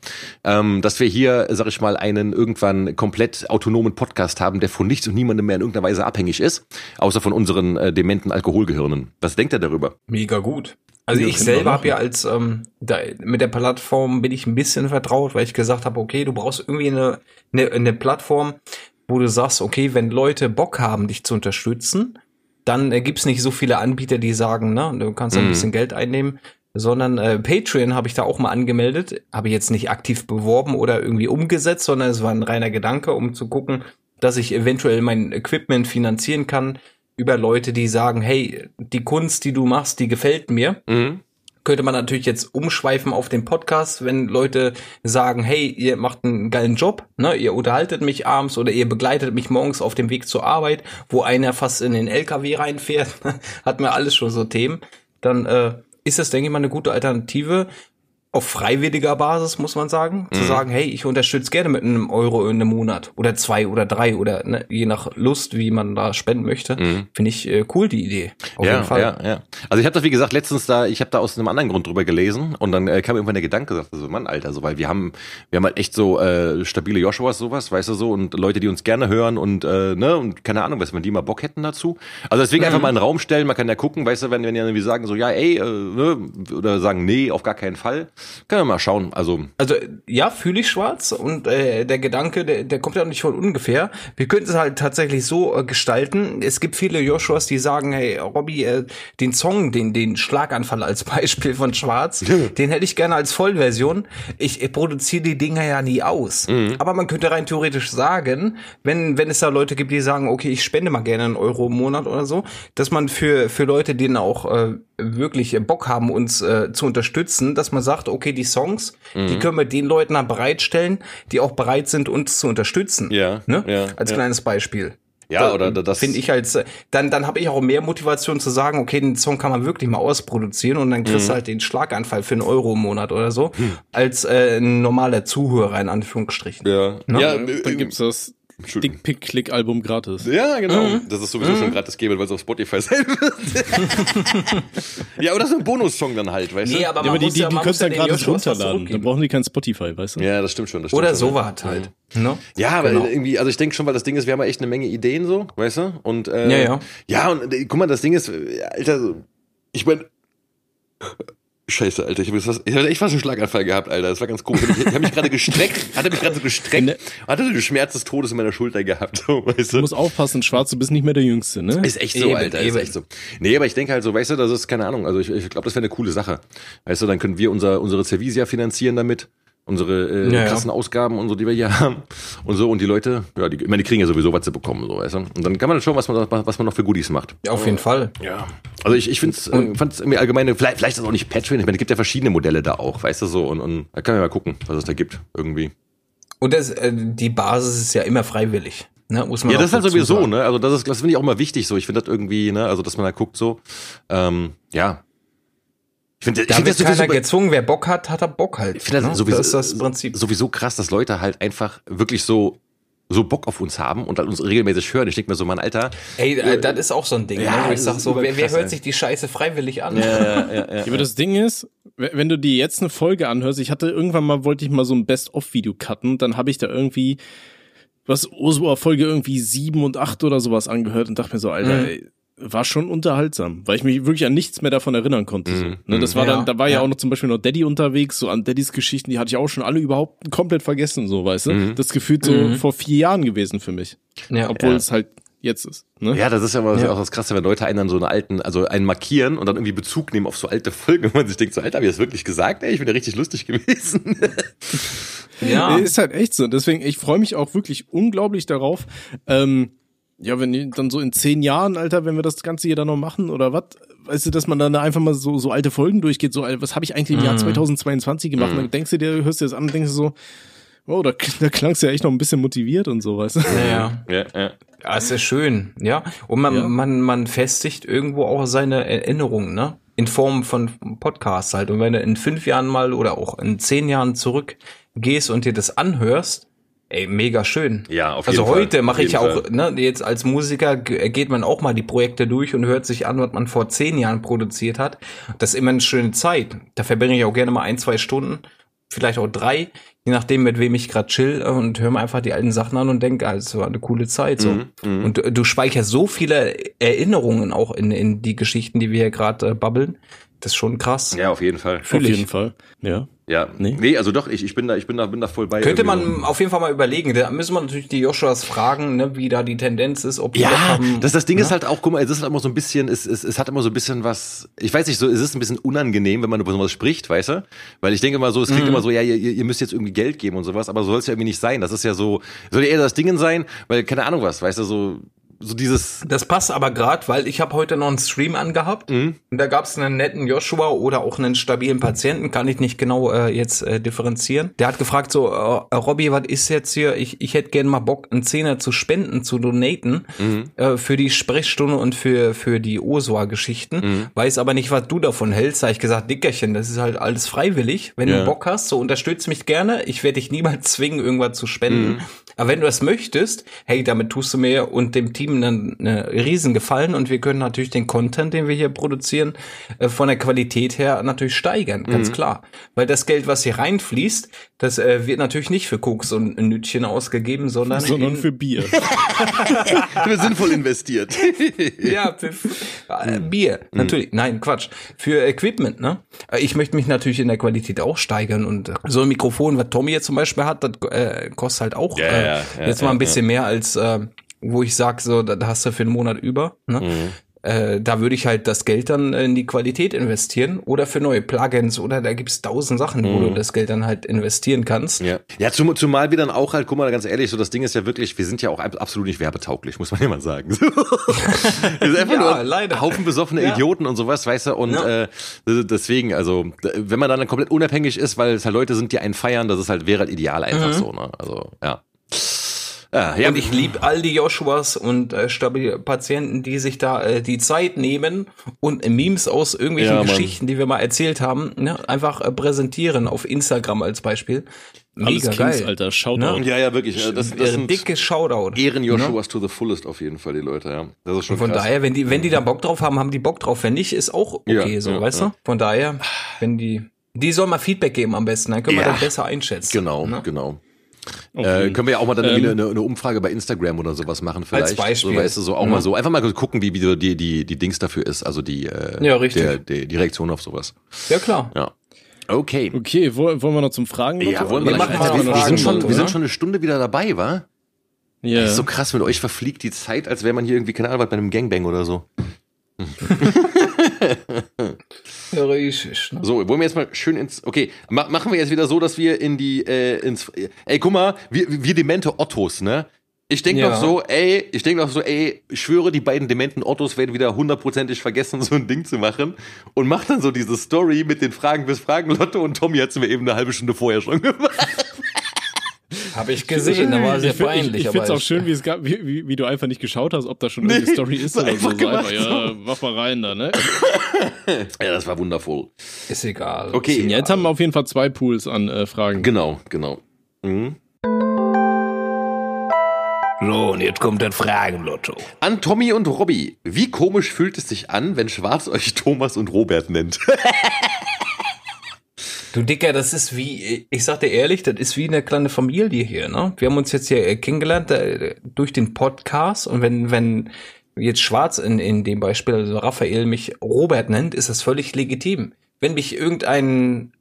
Ähm, dass wir hier, sag ich mal, einen irgendwann komplett autonomen Podcast haben, der von nichts und niemandem mehr in irgendeiner Weise abhängig ist, außer von unseren äh, dementen Alkoholgehirnen. Was denkt er darüber? Mega gut. Also ich selber habe ja als ähm, da, mit der Plattform bin ich ein bisschen vertraut, weil ich gesagt habe, okay, du brauchst irgendwie eine, eine, eine Plattform, wo du sagst, okay, wenn Leute Bock haben, dich zu unterstützen, dann äh, gibt's nicht so viele Anbieter, die sagen, ne, du kannst ein mhm. bisschen Geld einnehmen sondern äh, Patreon habe ich da auch mal angemeldet, habe jetzt nicht aktiv beworben oder irgendwie umgesetzt, sondern es war ein reiner Gedanke, um zu gucken, dass ich eventuell mein Equipment finanzieren kann über Leute, die sagen, hey, die Kunst, die du machst, die gefällt mir. Mhm. Könnte man natürlich jetzt umschweifen auf den Podcast, wenn Leute sagen, hey, ihr macht einen geilen Job, ne, ihr unterhaltet mich abends oder ihr begleitet mich morgens auf dem Weg zur Arbeit, wo einer fast in den LKW reinfährt, hat mir alles schon so Themen. Dann äh, ist das, denke ich mal, eine gute Alternative, auf freiwilliger Basis, muss man sagen, mhm. zu sagen, hey, ich unterstütze gerne mit einem Euro in einem Monat oder zwei oder drei oder ne, je nach Lust, wie man da spenden möchte, mhm. finde ich äh, cool die Idee. Auf ja, jeden Fall. ja, ja. Also ich habe das wie gesagt letztens da, ich habe da aus einem anderen Grund drüber gelesen und dann äh, kam irgendwann der Gedanke, sagte so, Mann, Alter, so weil wir haben, wir haben halt echt so äh, stabile Joshuas sowas, weißt du so und Leute, die uns gerne hören und äh, ne und keine Ahnung, was wenn die mal Bock hätten dazu. Also deswegen mhm. einfach mal einen Raum stellen, man kann ja gucken, weißt du, wenn wenn die irgendwie sagen so, ja, ey, äh, ne, oder sagen nee, auf gar keinen Fall können wir mal schauen. Also, also ja, fühle ich schwarz und äh, der Gedanke, der, der kommt ja auch nicht von ungefähr. Wir könnten es halt tatsächlich so äh, gestalten. Es gibt viele Joshuas, die sagen, hey, Robby, äh, den Song, den, den Schlaganfall als Beispiel von Schwarz, den hätte ich gerne als Vollversion. Ich, ich produziere die Dinger ja nie aus. Mhm. Aber man könnte rein theoretisch sagen, wenn, wenn es da Leute gibt, die sagen, okay, ich spende mal gerne einen Euro im Monat oder so, dass man für, für Leute, denen auch äh, wirklich Bock haben, uns äh, zu unterstützen, dass man sagt, okay, die Songs, mhm. die können wir den Leuten dann bereitstellen, die auch bereit sind, uns zu unterstützen. Ja. Ne? ja Als ja. kleines Beispiel. Ja, oder das finde ich als dann dann habe ich auch mehr Motivation zu sagen, okay, den Song kann man wirklich mal ausproduzieren und dann kriegst mhm. du halt den Schlaganfall für einen Euro im Monat oder so, hm. als äh, ein normaler Zuhörer in Anführungsstrichen. Ja, ne? ja, dann gibt's das Dickpick-Click-Album gratis. Ja, genau. Mhm. Das ist sowieso mhm. schon gratis geben, weil es auf Spotify sein wird. ja, aber das ist ein Bonussong dann halt, weißt nee, du? Aber, ja, aber die, die, ja, die könntest du ja gratis runterladen. Dann brauchen die kein Spotify, weißt du? Ja, das stimmt schon. Das stimmt Oder schon, sowas halt. No? Ne? Ja, aber genau. irgendwie, also ich denke schon, weil das Ding ist, wir haben ja echt eine Menge Ideen so, weißt du? Und, äh, ja, ja. Ja, und äh, guck mal, das Ding ist, Alter, ich meine, Scheiße, Alter, ich habe hab echt fast einen Schlaganfall gehabt, Alter. Das war ganz komisch. Ich, ich habe mich gerade gestreckt, hatte mich gerade so gestreckt, ne. hatte so den Schmerz des Todes in meiner Schulter gehabt. So, weißt du? du musst aufpassen, Schwarz, du bist nicht mehr der Jüngste, ne? Ist echt so, eben, Alter, eben. ist echt so. Nee, aber ich denke halt so, weißt du, das ist keine Ahnung. Also ich, ich glaube, das wäre eine coole Sache. Weißt du, dann können wir unser, unsere Servisia finanzieren damit unsere äh, ja, krassen ja. Ausgaben und so, die wir hier haben und so und die Leute, ja, die, ich meine, die kriegen ja sowieso was zu bekommen, so weißt du. Und dann kann man schauen, was man was man noch für Goodies macht. Ja, auf jeden Fall. Ja. Also ich ich find's, äh, fand's mir allgemein, vielleicht vielleicht ist das auch nicht Patreon, ich meine, es gibt ja verschiedene Modelle da auch, weißt du so und und da kann man mal gucken, was es da gibt irgendwie. Und das, äh, die Basis ist ja immer freiwillig. Ne, muss man ja, das ist halt sowieso, ne? Also das ist, das finde ich auch mal wichtig so. Ich finde das irgendwie, ne, also dass man da guckt so, ähm, ja, ich finde, da ich find wird keiner gezwungen. Wer Bock hat, hat er Bock halt. Ich finde das, ne? sowieso, das ist das Prinzip. sowieso krass, dass Leute halt einfach wirklich so so Bock auf uns haben und halt uns regelmäßig hören. Ich denke mir so, mein Alter. Ey, äh, das ist auch so ein Ding, ja, ne? ich sag so, wer, wer hört sich die Scheiße freiwillig an? Ja, ja, ja, ja, Aber das Ding ist, wenn du dir jetzt eine Folge anhörst, ich hatte irgendwann mal, wollte ich mal so ein Best-of-Video cutten, dann habe ich da irgendwie was Osua Folge irgendwie sieben und acht oder sowas angehört und dachte mir so, Alter, mhm. ey, war schon unterhaltsam, weil ich mich wirklich an nichts mehr davon erinnern konnte. So. Mhm. Ne, das war ja, dann, da war ja. ja. auch noch zum Beispiel noch Daddy unterwegs, so an Daddys Geschichten, die hatte ich auch schon alle überhaupt komplett vergessen, so weißt du. Mhm. Das gefühlt so mhm. vor vier Jahren gewesen für mich. Ja, Obwohl ja. es halt jetzt ist. Ne? Ja, das ist ja, mal ja. auch das Krasse, wenn Leute einen dann so einen alten, also einen markieren und dann irgendwie Bezug nehmen auf so alte Folgen und man sich denkt so, Alter, hab ich das wirklich gesagt? Ey, ich bin ja richtig lustig gewesen. ja. Ist halt echt so. Deswegen, ich freue mich auch wirklich unglaublich darauf, ähm, ja, wenn dann so in zehn Jahren, Alter, wenn wir das Ganze hier dann noch machen oder was, weißt du, dass man dann einfach mal so, so alte Folgen durchgeht, so, was habe ich eigentlich im Jahr 2022 mhm. gemacht? Mhm. Dann denkst du dir, hörst du das an und denkst du so, oh, da, da klangst du ja echt noch ein bisschen motiviert und so, weißt du? Ja, ja, ja. Ja, ist ja schön, ja. Und man, ja. man, man festigt irgendwo auch seine Erinnerungen, ne? In Form von Podcasts halt. Und wenn du in fünf Jahren mal oder auch in zehn Jahren zurückgehst und dir das anhörst, Ey, mega schön. Ja, auf also jeden Fall. Also heute mache ich auch, ne, jetzt als Musiker geht man auch mal die Projekte durch und hört sich an, was man vor zehn Jahren produziert hat. Das ist immer eine schöne Zeit. Da verbringe ich auch gerne mal ein, zwei Stunden, vielleicht auch drei, je nachdem, mit wem ich gerade chill und höre mir einfach die alten Sachen an und denke, also war eine coole Zeit so. Mhm, mhm. und du, du speicherst so viele Erinnerungen auch in, in die Geschichten, die wir hier gerade äh, babbeln. Das ist schon krass. Ja, auf jeden Fall. Fühl auf jeden Fall. Ja. Ja. Nee. nee, also doch, ich, ich bin da, ich bin da, bin da voll bei. Könnte man auf jeden Fall mal überlegen. Da müssen wir natürlich die Joshuas fragen, ne, wie da die Tendenz ist, ob die Ja, haben, das, das Ding ja? ist halt auch, guck mal, es ist halt immer so ein bisschen, es, es, es hat immer so ein bisschen was, ich weiß nicht, so, es ist ein bisschen unangenehm, wenn man über sowas spricht, weißt du? Weil ich denke immer so, es klingt mhm. immer so, ja, ihr, ihr müsst jetzt irgendwie Geld geben und sowas, aber so soll es ja irgendwie nicht sein. Das ist ja so, soll ja eher das Ding sein, weil, keine Ahnung was, weißt du, so, so dieses. Das passt aber gerade, weil ich habe heute noch einen Stream angehabt mhm. und da gab es einen netten Joshua oder auch einen stabilen Patienten, kann ich nicht genau äh, jetzt äh, differenzieren. Der hat gefragt so, äh, Robby, was ist jetzt hier? Ich, ich hätte gerne mal Bock, einen Zehner zu spenden, zu donaten mhm. äh, für die Sprechstunde und für für die Osua-Geschichten. Mhm. Weiß aber nicht, was du davon hältst. Da hab ich gesagt, Dickerchen, das ist halt alles freiwillig. Wenn ja. du Bock hast, so unterstütz mich gerne. Ich werde dich niemals zwingen, irgendwas zu spenden. Aber wenn du das möchtest, hey, damit tust du mir und dem Team einen, einen riesen Gefallen und wir können natürlich den Content, den wir hier produzieren, äh, von der Qualität her natürlich steigern, ganz mhm. klar. Weil das Geld, was hier reinfließt, das äh, wird natürlich nicht für Koks und Nütchen ausgegeben, sondern sondern für Bier. wir sinnvoll investiert. ja, für äh, Bier, mhm. natürlich. Nein, Quatsch. Für Equipment, ne? Äh, ich möchte mich natürlich in der Qualität auch steigern und so ein Mikrofon, was Tommy jetzt zum Beispiel hat, das äh, kostet halt auch ja, äh, ja, ja, jetzt mal ein bisschen mehr als äh, wo ich sag so, da hast du für einen Monat über. Ne? Mhm. Äh, da würde ich halt das Geld dann in die Qualität investieren oder für neue Plugins oder da gibt's tausend Sachen, mhm. wo du das Geld dann halt investieren kannst. Ja, ja zum, zumal wir dann auch halt, guck mal, ganz ehrlich, so das Ding ist ja wirklich, wir sind ja auch absolut nicht werbetauglich, muss man ja mal sagen. wir sind einfach ja, nur leider. Haufen besoffene ja. Idioten und sowas, weißt du, und ja. äh, deswegen, also wenn man dann komplett unabhängig ist, weil es halt Leute sind, die einen feiern, das ist halt, wäre halt ideal einfach mhm. so, ne? Also, ja. Ah, ja. Und ich liebe all die Joshuas und äh, Patienten, die sich da äh, die Zeit nehmen und äh, Memes aus irgendwelchen ja, Geschichten, die wir mal erzählt haben, ne, einfach äh, präsentieren auf Instagram als Beispiel. Mega Alles geil. Kings, Alter, Shoutout. Ne? Ja, ja, wirklich. Das, das sind dickes Shoutout. Ehren Joshuas ne? to the fullest auf jeden Fall, die Leute, ja. Das ist schon Von krass. daher, wenn die, wenn die da Bock drauf haben, haben die Bock drauf. Wenn nicht, ist auch okay, ja, so, ja, weißt du? Von daher, wenn die, die soll mal Feedback geben am besten, dann können wir das besser einschätzen. Genau, ne? genau. Okay. Äh, können wir ja auch mal dann ähm, eine, eine, Umfrage bei Instagram oder sowas machen vielleicht. Als Beispiel. So, weißt du, so auch ja. mal so. Einfach mal gucken, wie, wie die, die, die Dings dafür ist. Also die, äh, ja, richtig. Der, die, die Reaktion auf sowas. Ja, klar. Ja. Okay. Okay, wollen wir noch zum Fragen? Ja, wollen wir, wir, machen mal wir, wir, sind schon, wir sind schon eine Stunde wieder dabei, wa? Ja. Das ist so krass, mit euch verfliegt die Zeit, als wäre man hier irgendwie, keine Ahnung, bei einem Gangbang oder so. richtig. Ne? So, wollen wir jetzt mal schön ins. Okay, ma machen wir jetzt wieder so, dass wir in die äh, ins. Ey, guck mal, wir, wir demente Ottos, ne? Ich denke ja. doch so, ey, ich denke doch so, ey, ich schwöre, die beiden dementen Ottos werden wieder hundertprozentig vergessen, so ein Ding zu machen. Und macht dann so diese Story mit den Fragen bis Fragen Lotto und Tommy hat es mir eben eine halbe Stunde vorher schon gemacht. Habe ich gesehen, da war sehr ich find, peinlich. Ich, ich finde es auch schön, wie, es gab, wie, wie, wie, du einfach nicht geschaut hast, ob da schon eine Story ist oder so. Einfach, ja, mach mal rein da, ne? ja, das war wundervoll. Ist egal. Okay. Ist Jetzt haben wir auf jeden Fall zwei Pools an äh, Fragen. Genau, genau. Mhm. So, und jetzt kommt das Fragenlotto. An Tommy und Robby. Wie komisch fühlt es sich an, wenn Schwarz euch Thomas und Robert nennt? Du Dicker, das ist wie, ich sag dir ehrlich, das ist wie eine kleine Familie hier, ne? Wir haben uns jetzt hier äh, kennengelernt äh, durch den Podcast und wenn, wenn jetzt Schwarz in, in dem Beispiel, also Raphael mich Robert nennt, ist das völlig legitim. Wenn mich irgendein,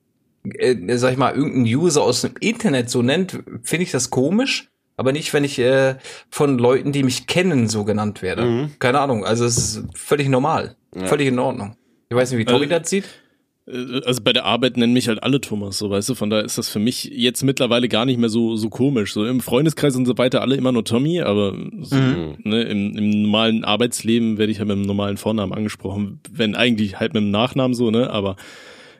äh, sag ich mal, irgendein User aus dem Internet so nennt, finde ich das komisch, aber nicht, wenn ich äh, von Leuten, die mich kennen, so genannt werde. Mhm. Keine Ahnung, also es ist völlig normal, ja. völlig in Ordnung. Ich weiß nicht, wie Tobi äh, das sieht. Äh, also bei der Arbeit nennen mich halt alle Thomas, so weißt du, von daher ist das für mich jetzt mittlerweile gar nicht mehr so so komisch. So im Freundeskreis und so weiter alle immer nur Tommy, aber so, mhm. ne, im, im normalen Arbeitsleben werde ich halt mit einem normalen Vornamen angesprochen, wenn eigentlich halt mit dem Nachnamen so, ne, aber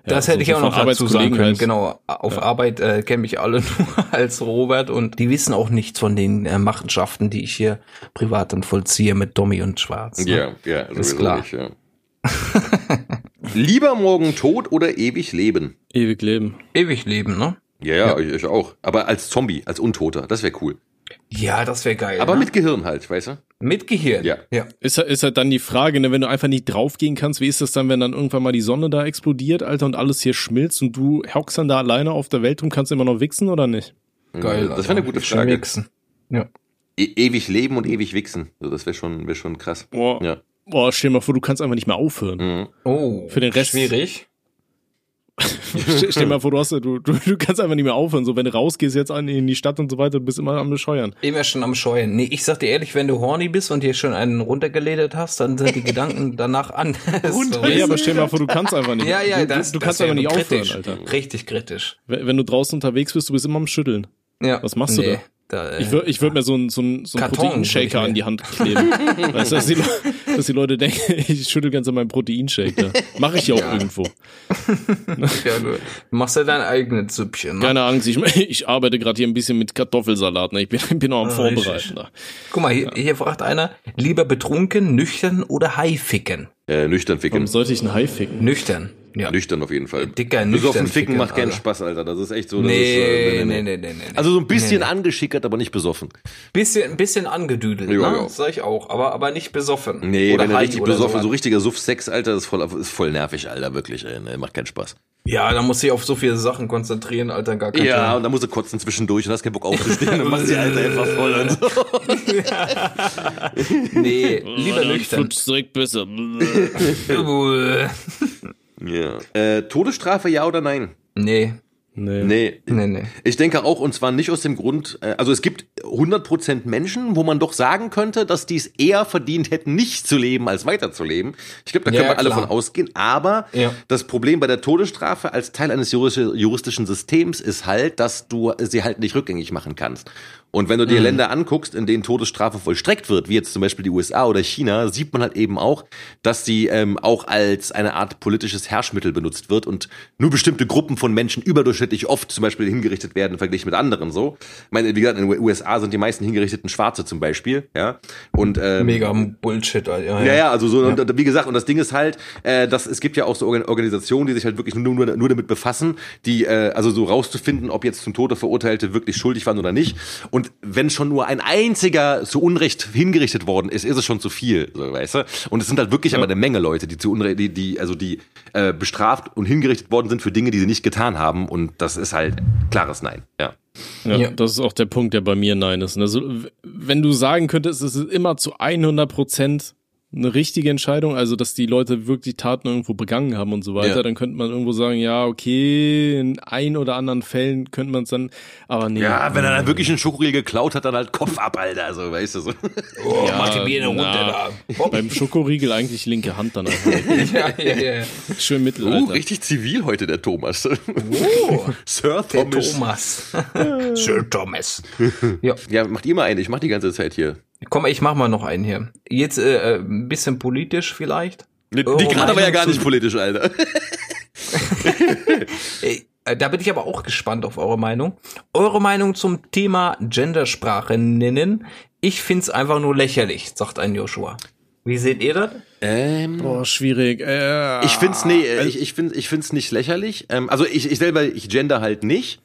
ja, das hätte so ich auch noch dazu sagen können. Halt. Genau, auf ja. Arbeit äh, kennen mich alle nur als Robert und die wissen auch nichts von den äh, Machenschaften, die ich hier privat dann vollziehe mit Tommy und Schwarz. Ne? Ja, ja, ist klar. Nicht, ja. Lieber morgen tot oder ewig leben? Ewig leben. Ewig leben, ne? Ja, ja, ja. Ich, ich, auch. Aber als Zombie, als Untoter, das wäre cool. Ja, das wäre geil. Aber ne? mit Gehirn halt, weißt du? Mit Gehirn. Ja. ja. Ist, ist halt dann die Frage, ne, wenn du einfach nicht draufgehen kannst, wie ist das dann, wenn dann irgendwann mal die Sonne da explodiert, Alter, und alles hier schmilzt und du hockst dann da alleine auf der Welt und kannst immer noch wichsen oder nicht? Geil. Das wäre eine gute Frage. Wichsen. Ja. E ewig leben und ewig wichsen. So, das wäre schon, wär schon krass. Boah. Ja. Boah, stell dir mal vor, du kannst einfach nicht mehr aufhören. Mhm. Oh. Für den Rest. Schwierig. stell dir mal vor, du, hast, du, du, du kannst einfach nicht mehr aufhören. So, wenn du rausgehst jetzt an, in die Stadt und so weiter, du bist immer am Bescheuern. Immer schon am Scheuen. Nee, ich sag dir ehrlich, wenn du horny bist und dir schon einen runtergeledert hast, dann sind die Gedanken danach an. Runter? Ja, aber stell dir mal vor, du kannst einfach nicht. Ja, ja, das, du, du kannst einfach nicht kritisch. aufhören, Alter. Richtig kritisch. Wenn, wenn, du draußen unterwegs bist, du bist immer am Schütteln. Ja. Was machst nee. du da? Da, äh, ich würde ich würd mir so einen so ein, so ein Proteinshaker an die Hand kleben. weißt du, dass die, dass die Leute denken, ich schüttel ganz an meinem Proteinshaker. Mache ich ja auch ja. irgendwo. ja, du machst ja dein eigenes Süppchen. Ne? Keine Angst, ich, ich arbeite gerade hier ein bisschen mit Kartoffelsalat. Ne? Ich bin, bin noch am Vorbereiten. Da. Guck mal, hier, hier fragt einer, lieber betrunken, nüchtern oder Haificken? Äh, nüchtern ficken. Warum sollte ich ein Hai ficken? Nüchtern. Ja. Nüchtern auf jeden Fall. Dicker nüchtern. Besoffen ficken macht keinen Spaß, Alter. Das ist echt so. Nee, ist, äh, nee, nee, nee, nee, Also so ein bisschen nee, nee. angeschickert, aber nicht besoffen. Bisschen, bisschen angedüdelt, ja, ne? Sag ich auch. Aber, aber nicht besoffen. Nee, oder wenn er richtig besoffen, so richtiger Suff-Sex, Alter, ist voll, ist voll nervig, Alter, wirklich, ey. Nee, macht keinen Spaß. Ja, da muss ich auf so viele Sachen konzentrieren, Alter, gar kein Ja, Thema. und dann musst du kotzen zwischendurch und hast keinen Bock aufzustehen und machst die Alter einfach voll und so. nee, lieber nüchtern. direkt besser. ja. Äh, Todesstrafe ja oder nein? Nee. Nee. nee. Nee, nee. Ich denke auch, und zwar nicht aus dem Grund, äh, also es gibt 100% Menschen, wo man doch sagen könnte, dass die es eher verdient hätten, nicht zu leben, als weiterzuleben. Ich glaube, da können ja, wir alle von ausgehen. Aber ja. das Problem bei der Todesstrafe als Teil eines juristischen Systems ist halt, dass du sie halt nicht rückgängig machen kannst. Und wenn du dir mhm. Länder anguckst, in denen Todesstrafe vollstreckt wird, wie jetzt zum Beispiel die USA oder China, sieht man halt eben auch, dass sie ähm, auch als eine Art politisches Herrschmittel benutzt wird und nur bestimmte Gruppen von Menschen überdurchschnittlich oft zum Beispiel hingerichtet werden, verglichen mit anderen so. Ich meine, wie gesagt, in den USA sind die meisten hingerichteten Schwarze zum Beispiel, ja. Und ähm, mega Bullshit, ja. Ja, ja, ja also so ja. und wie gesagt, und das Ding ist halt, äh, dass es gibt ja auch so Organisationen, die sich halt wirklich nur, nur, nur damit befassen, die äh, also so rauszufinden, ob jetzt zum Tode Verurteilte wirklich schuldig waren oder nicht. Und wenn schon nur ein einziger zu Unrecht hingerichtet worden ist, ist es schon zu viel, so, weißt du? Und es sind halt wirklich ja. aber eine Menge Leute, die zu Unrecht, die, die, also die äh, bestraft und hingerichtet worden sind für Dinge, die sie nicht getan haben. Und das ist halt klares Nein, ja. Ja, ja, das ist auch der Punkt, der bei mir Nein ist. Also, wenn du sagen könntest, es ist immer zu 100 Prozent eine richtige Entscheidung, also dass die Leute wirklich Taten irgendwo begangen haben und so weiter, ja. dann könnte man irgendwo sagen, ja, okay, in ein oder anderen Fällen könnte man es dann, aber nee. Ja, wenn er dann wirklich einen Schokoriegel geklaut hat, dann halt Kopf ab, Alter, so, weißt du so. Oh, ja, mach die Biene runter da. Beim Schokoriegel eigentlich linke Hand dann einfach. ja, ja, ja. Schön Mittelalter. Oh, richtig zivil heute der Thomas. Oh, Sir Thomas. Thomas. Sir Thomas. Ja. ja, macht ihr mal einen, ich mach die ganze Zeit hier. Komm, ich mach mal noch einen hier. Jetzt äh, äh ein bisschen politisch vielleicht. Die, die gerade war ja gar nicht politisch, Alter. Äh, da bin ich aber auch gespannt auf eure Meinung. Eure Meinung zum Thema Gendersprache nennen. Ich find's einfach nur lächerlich, sagt ein Joshua. Wie seht ihr das? Ähm, Boah, schwierig. Äh, ich find's nee, also, ich, ich finde ich find's nicht lächerlich. Ähm, also ich, ich selber ich gender halt nicht.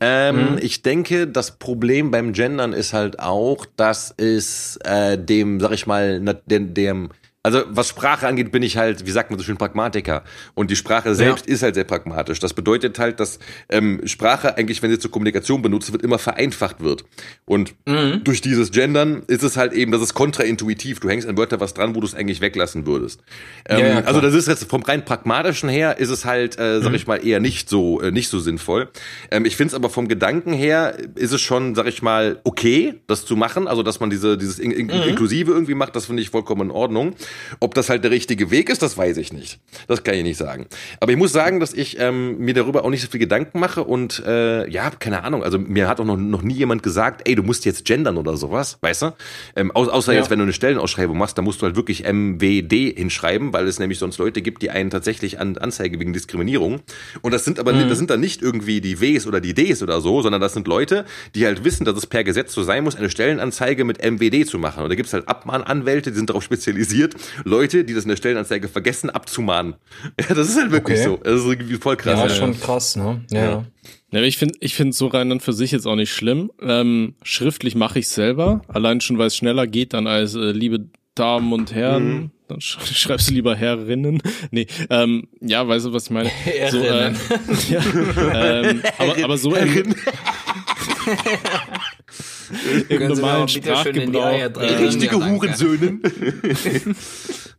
Ähm, mhm. Ich denke, das Problem beim Gendern ist halt auch, dass es äh, dem, sag ich mal, dem, dem also was Sprache angeht, bin ich halt, wie sagt man so schön, Pragmatiker. Und die Sprache selbst ja. ist halt sehr pragmatisch. Das bedeutet halt, dass ähm, Sprache eigentlich, wenn sie zur Kommunikation benutzt wird, immer vereinfacht wird. Und mhm. durch dieses Gendern ist es halt eben, das ist kontraintuitiv. Du hängst an Wörter was dran, wo du es eigentlich weglassen würdest. Ähm, ja, ja, also das ist jetzt vom rein pragmatischen her, ist es halt, äh, sag mhm. ich mal, eher nicht so äh, nicht so sinnvoll. Ähm, ich finde es aber vom Gedanken her, ist es schon, sag ich mal, okay, das zu machen. Also dass man diese dieses in, in, mhm. Inklusive irgendwie macht, das finde ich vollkommen in Ordnung. Ob das halt der richtige Weg ist, das weiß ich nicht. Das kann ich nicht sagen. Aber ich muss sagen, dass ich ähm, mir darüber auch nicht so viel Gedanken mache und äh, ja, keine Ahnung. Also mir hat auch noch, noch nie jemand gesagt, ey, du musst jetzt gendern oder sowas, weißt du? Ähm, au außer ja. jetzt, wenn du eine Stellenausschreibung machst, da musst du halt wirklich MWD hinschreiben, weil es nämlich sonst Leute gibt, die einen tatsächlich an Anzeige wegen Diskriminierung. Und das sind aber mhm. das sind dann nicht irgendwie die Ws oder die Ds oder so, sondern das sind Leute, die halt wissen, dass es per Gesetz so sein muss, eine Stellenanzeige mit MWD zu machen. Und da gibt's halt Abmahnanwälte, die sind darauf spezialisiert, Leute, die das in der Stellenanzeige vergessen abzumahnen. Ja, das ist halt wirklich okay. so. Das ist irgendwie voll krass. Ja, schon krass, ne? Ja. ja. Ja, ich finde ich finde so rein dann für sich jetzt auch nicht schlimm. Ähm, schriftlich mache ich selber, allein schon, weil es schneller geht dann als äh, liebe Damen und Herren. Mhm. Dann sch schreibst du lieber Herrinnen. Nee, ähm, ja, weißt du, was ich meine? So, äh, ja, ähm, aber, aber so im, im normalen Sprachgebrauch. Äh, richtige ja, Hurensöhnen.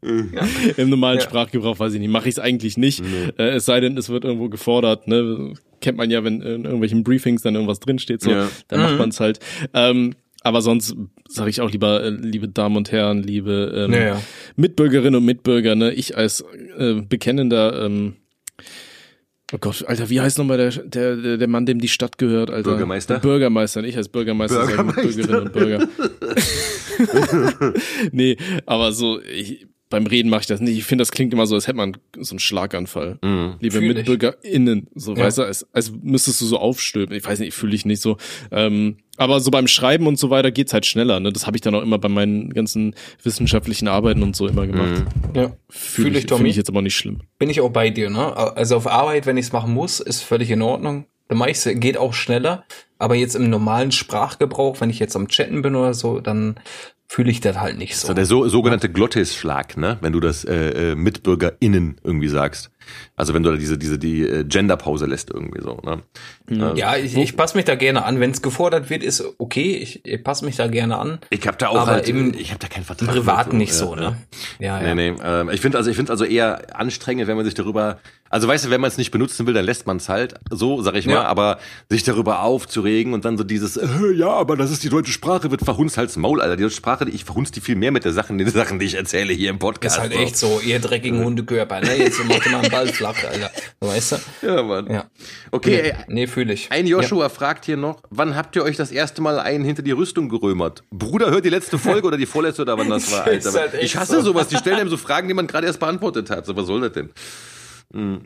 ja. Im normalen ja. Sprachgebrauch weiß ich nicht, mache ich es eigentlich nicht. Nee. Äh, es sei denn, es wird irgendwo gefordert. Ne? Kennt man ja, wenn in irgendwelchen Briefings dann irgendwas drinsteht, so, ja. dann mhm. macht man es halt. Ähm, aber sonst sage ich auch lieber, äh, liebe Damen und Herren, liebe ähm, ja, Mitbürgerinnen und Mitbürger, ne? ich als äh, bekennender ähm, Oh Gott, Alter, wie heißt nochmal der, der, der Mann, dem die Stadt gehört, Alter? Bürgermeister? Der Bürgermeister, ich als Bürgermeister, Bürgermeister. Bürgerinnen und Bürger. nee, aber so, ich, beim Reden mache ich das nicht. Ich finde, das klingt immer so, als hätte man so einen Schlaganfall. Mhm. Liebe fühl MitbürgerInnen, so ja. weißt du, als, als müsstest du so aufstülpen. Ich weiß nicht, fühle ich nicht so. Ähm, aber so beim Schreiben und so weiter geht's halt schneller. Ne? Das habe ich dann auch immer bei meinen ganzen wissenschaftlichen Arbeiten und so immer gemacht. Mhm. Ja, fühle fühl ich, Tommy. Finde ich jetzt aber nicht schlimm. Bin ich auch bei dir, ne? Also auf Arbeit, wenn ich es machen muss, ist völlig in Ordnung. Der meiste geht auch schneller. Aber jetzt im normalen Sprachgebrauch, wenn ich jetzt am Chatten bin oder so, dann fühle ich das halt nicht so. so der so, sogenannte Glottisschlag, ne? Wenn du das äh, äh, MitbürgerInnen irgendwie sagst. Also wenn du da diese, diese, die äh, Genderpause lässt irgendwie so, ne? Mhm. Ja, ich, ich passe mich da gerne an. Wenn es gefordert wird, ist okay. Ich, ich passe mich da gerne an. Ich habe da auch halt, im, ich habe da keinen Vertrag. Privat nicht so, ne? Ja, ja. Nee, nee. Ähm, ich finde also, ich finde also eher anstrengend, wenn man sich darüber, also weißt du, wenn man es nicht benutzen will, dann lässt man es halt, so sag ich mal. Ja. Aber sich darüber aufzuregen und dann so dieses, äh, ja, aber das ist die deutsche Sprache, wird verhunzt halt's Maul, Alter. Die deutsche Sprache, ich verhunzt die viel mehr mit der Sachen, den Sachen, die ich erzähle hier im Podcast. Das ist halt echt so, ihr dreckigen Hundekörper, ne? Jetzt macht mal ein total flach, Alter. Weißt du? Ja, Mann. Ja. Okay, nee, nee fühle ich. Ein Joshua ja. fragt hier noch, wann habt ihr euch das erste Mal einen hinter die Rüstung gerömert? Bruder, hört die letzte Folge oder die vorletzte oder wann das war, Alter. Halt ich hasse so. sowas, die stellen einem so Fragen, die man gerade erst beantwortet hat. So, was soll das denn? Hm.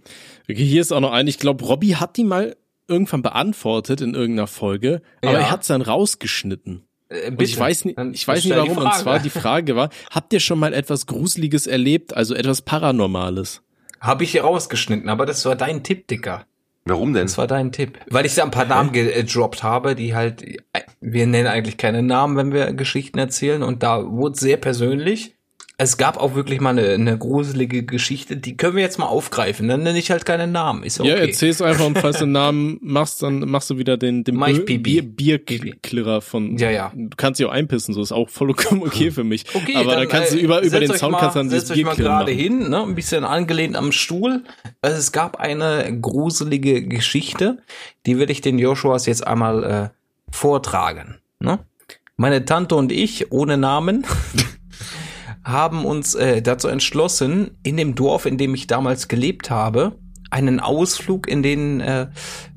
Okay, hier ist auch noch ein, ich glaube, Robbie hat die mal irgendwann beantwortet in irgendeiner Folge, aber ja. er hat es dann rausgeschnitten. Äh, ich weiß nicht, ich weiß nicht warum. Und zwar die Frage war: Habt ihr schon mal etwas Gruseliges erlebt, also etwas Paranormales? Habe ich hier rausgeschnitten, aber das war dein Tipp, Dicker. Warum denn? Das war dein Tipp. Weil ich da ein paar Namen gedroppt habe, die halt, wir nennen eigentlich keine Namen, wenn wir Geschichten erzählen und da wurde sehr persönlich es gab auch wirklich mal eine, eine gruselige Geschichte, die können wir jetzt mal aufgreifen. Dann nenne ich halt keinen Namen. Ist okay. Ja, erzähl's einfach und falls du einen Namen machst, dann machst du wieder den, den Bier, Bierklirrer von. Ja, ja. Du kannst dich auch einpissen, so ist auch vollkommen okay für mich. Okay, aber dann, dann kannst du äh, über, über den Sound mal, kannst dann dieses Bier gerade hin, ne, ein bisschen angelehnt am Stuhl. Also es gab eine gruselige Geschichte, die will ich den Joshuas jetzt einmal äh, vortragen. Ne? Meine Tante und ich, ohne Namen, haben uns äh, dazu entschlossen, in dem Dorf, in dem ich damals gelebt habe, einen Ausflug in den äh,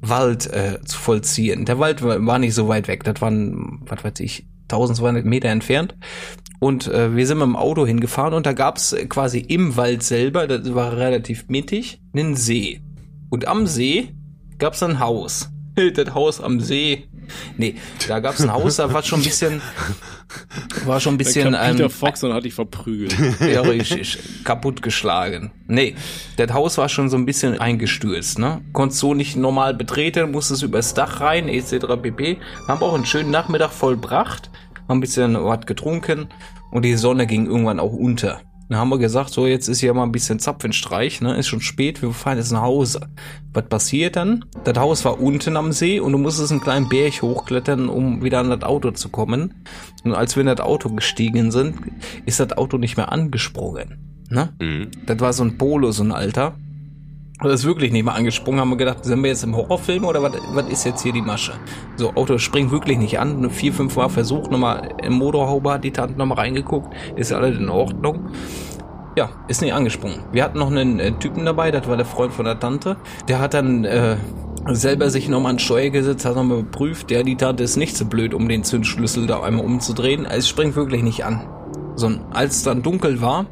Wald äh, zu vollziehen. Der Wald war nicht so weit weg, das waren, was weiß ich, 1200 Meter entfernt. Und äh, wir sind mit dem Auto hingefahren und da gab's quasi im Wald selber, das war relativ mittig, einen See. Und am See gab's ein Haus. Das Haus am See Nee, da gab es ein Haus, da war schon ein bisschen, war schon ein bisschen. Da Peter ähm, Fox und hat dich verprügelt. Ja, richtig, kaputtgeschlagen. Nee, das Haus war schon so ein bisschen eingestürzt, ne? Konntest so nicht normal betreten, musstest übers Dach rein, etc. pp. Haben auch einen schönen Nachmittag vollbracht, haben ein bisschen was getrunken und die Sonne ging irgendwann auch unter. Dann haben wir gesagt, so jetzt ist hier mal ein bisschen Zapfenstreich, ne? Ist schon spät, wir fahren jetzt nach Hause. Was passiert dann? Das Haus war unten am See und du musstest einen kleinen Berg hochklettern, um wieder an das Auto zu kommen. Und als wir in das Auto gestiegen sind, ist das Auto nicht mehr angesprungen. Ne? Mhm. Das war so ein Polo, so ein Alter. Das ist wirklich nicht mal angesprungen, haben wir gedacht, sind wir jetzt im Horrorfilm oder was, was ist jetzt hier die Masche? So, Auto springt wirklich nicht an. Vier, fünf Mal versucht, nochmal im Motorhaube hat die Tante nochmal reingeguckt, ist alles in Ordnung. Ja, ist nicht angesprungen. Wir hatten noch einen äh, Typen dabei, das war der Freund von der Tante. Der hat dann äh, selber sich nochmal an Steuer gesetzt, hat nochmal geprüft. Der, die Tante ist nicht so blöd, um den Zündschlüssel da einmal umzudrehen. Es springt wirklich nicht an. So, als dann dunkel war,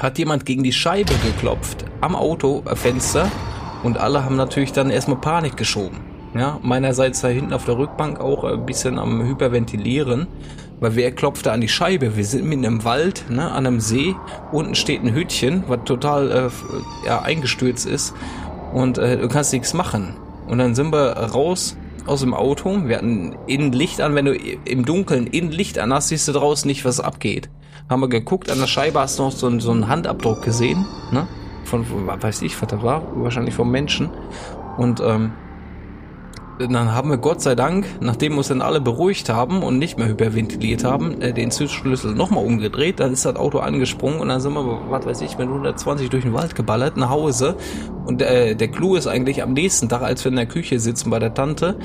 hat jemand gegen die Scheibe geklopft am Autofenster? Und alle haben natürlich dann erstmal Panik geschoben. Ja, meinerseits da hinten auf der Rückbank auch ein bisschen am Hyperventilieren, weil wer klopfte an die Scheibe? Wir sind mitten im Wald, ne, an einem See, unten steht ein Hütchen, was total äh, ja, eingestürzt ist. Und äh, du kannst nichts machen. Und dann sind wir raus aus dem Auto, wir hatten innen Licht an, wenn du im Dunkeln innen Licht an hast, siehst du draußen nicht, was abgeht haben wir geguckt, an der Scheibe hast du noch so, einen, so einen Handabdruck gesehen, ne? Von, weiß ich, was das war, wahrscheinlich vom Menschen. Und ähm, dann haben wir Gott sei Dank, nachdem wir uns dann alle beruhigt haben und nicht mehr hyperventiliert haben, äh, den Zündschlüssel nochmal umgedreht, dann ist das Auto angesprungen und dann sind wir, was weiß ich, mit 120 durch den Wald geballert nach Hause. Und äh, der Clou ist eigentlich am nächsten Tag, als wir in der Küche sitzen bei der Tante,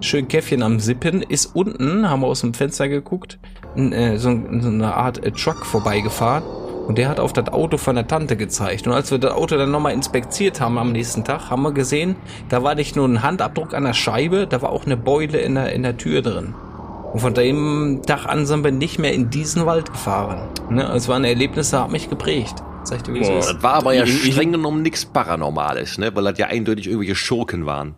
schön Käffchen am Sippen, ist unten, haben wir aus dem Fenster geguckt, äh, so, so eine Art äh, Truck vorbeigefahren und der hat auf das Auto von der Tante gezeigt. Und als wir das Auto dann nochmal inspiziert haben am nächsten Tag, haben wir gesehen, da war nicht nur ein Handabdruck an der Scheibe, da war auch eine Beule in der, in der Tür drin. Und von dem Tag an sind wir nicht mehr in diesen Wald gefahren. Ne? Es waren Erlebnisse, hat mich geprägt. Sag ich dir, wie es ist. Das war aber ja streng genommen nichts Paranormales, ne? weil das ja eindeutig irgendwelche Schurken waren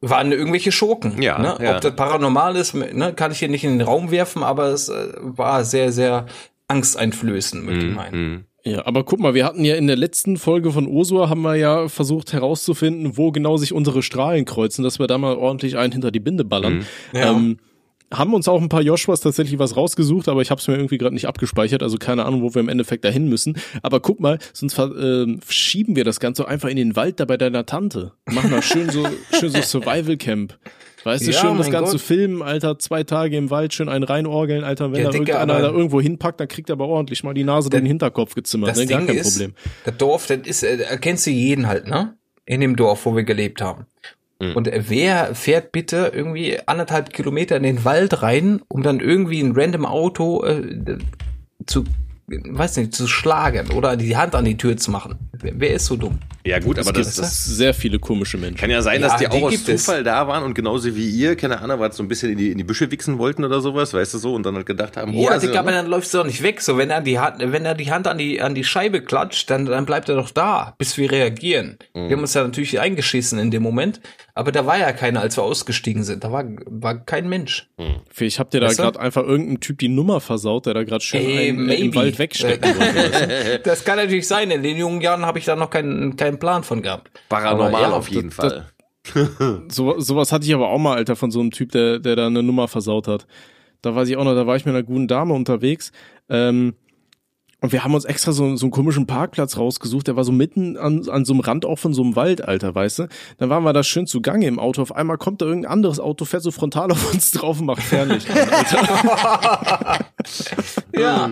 waren irgendwelche Schurken. Ja, ne? ja. Ob das paranormal ist, ne, kann ich hier nicht in den Raum werfen, aber es äh, war sehr, sehr angsteinflößend, möchte ich mhm, meinen. Mhm. Ja, aber guck mal, wir hatten ja in der letzten Folge von Ursua haben wir ja versucht herauszufinden, wo genau sich unsere Strahlen kreuzen, dass wir da mal ordentlich einen hinter die Binde ballern. Mhm. Ja. Ähm, haben uns auch ein paar Joshuas tatsächlich was rausgesucht, aber ich habe es mir irgendwie gerade nicht abgespeichert, also keine Ahnung, wo wir im Endeffekt dahin müssen. Aber guck mal, sonst äh, schieben wir das Ganze einfach in den Wald da bei deiner Tante. Machen da schön so schön so Survival Camp. Weißt du, ja, schön das ganze Gott. Filmen, Alter, zwei Tage im Wald, schön einen reinorgeln, Alter, wenn ja, da irgendeiner da irgendwo hinpackt, dann kriegt er aber ordentlich mal die Nase durch den Hinterkopf gezimmert, das ne? Gar Ding kein ist, Problem. Das Dorf, das ist, äh, erkennst du jeden halt, ne? In dem Dorf, wo wir gelebt haben. Mhm. Und wer fährt bitte irgendwie anderthalb Kilometer in den Wald rein, um dann irgendwie ein random Auto äh, zu weiß nicht, zu schlagen oder die Hand an die Tür zu machen. Wer, ist so dumm? Ja gut, aber das, das sehr viele komische Menschen. Kann ja sein, dass ja, die auch aus Zufall es. da waren und genauso wie ihr, keine Ahnung, was so ein bisschen in die, in die Büsche wichsen wollten oder sowas, weißt du so, und dann halt gedacht haben, oh, ja, Digga, aber dann läuft es doch nicht weg. So, wenn er die Hand, wenn er die Hand an die, an die Scheibe klatscht, dann, dann bleibt er doch da, bis wir reagieren. Mhm. Wir haben uns ja natürlich eingeschissen in dem Moment, aber da war ja keiner, als wir ausgestiegen sind. Da war, war kein Mensch. Mhm. Ich hab dir da gerade einfach irgendein Typ die Nummer versaut, der da gerade schön Ey, einen, im Wald wegstecken wollte. das kann natürlich sein. In den jungen Jahren habe ich da noch keinen, keinen Plan von gehabt. Paranormal ja, auf jeden das, Fall. so, sowas hatte ich aber auch mal, Alter, von so einem Typ, der, der da eine Nummer versaut hat. Da weiß ich auch noch, da war ich mit einer guten Dame unterwegs. Ähm, und wir haben uns extra so, so einen komischen Parkplatz rausgesucht, der war so mitten an, an so einem Rand auch von so einem Wald, Alter, weißt du? Dann waren wir da schön zu Gange im Auto. Auf einmal kommt da irgendein anderes Auto, fährt so frontal auf uns drauf und macht Fernlicht an, Alter. ja.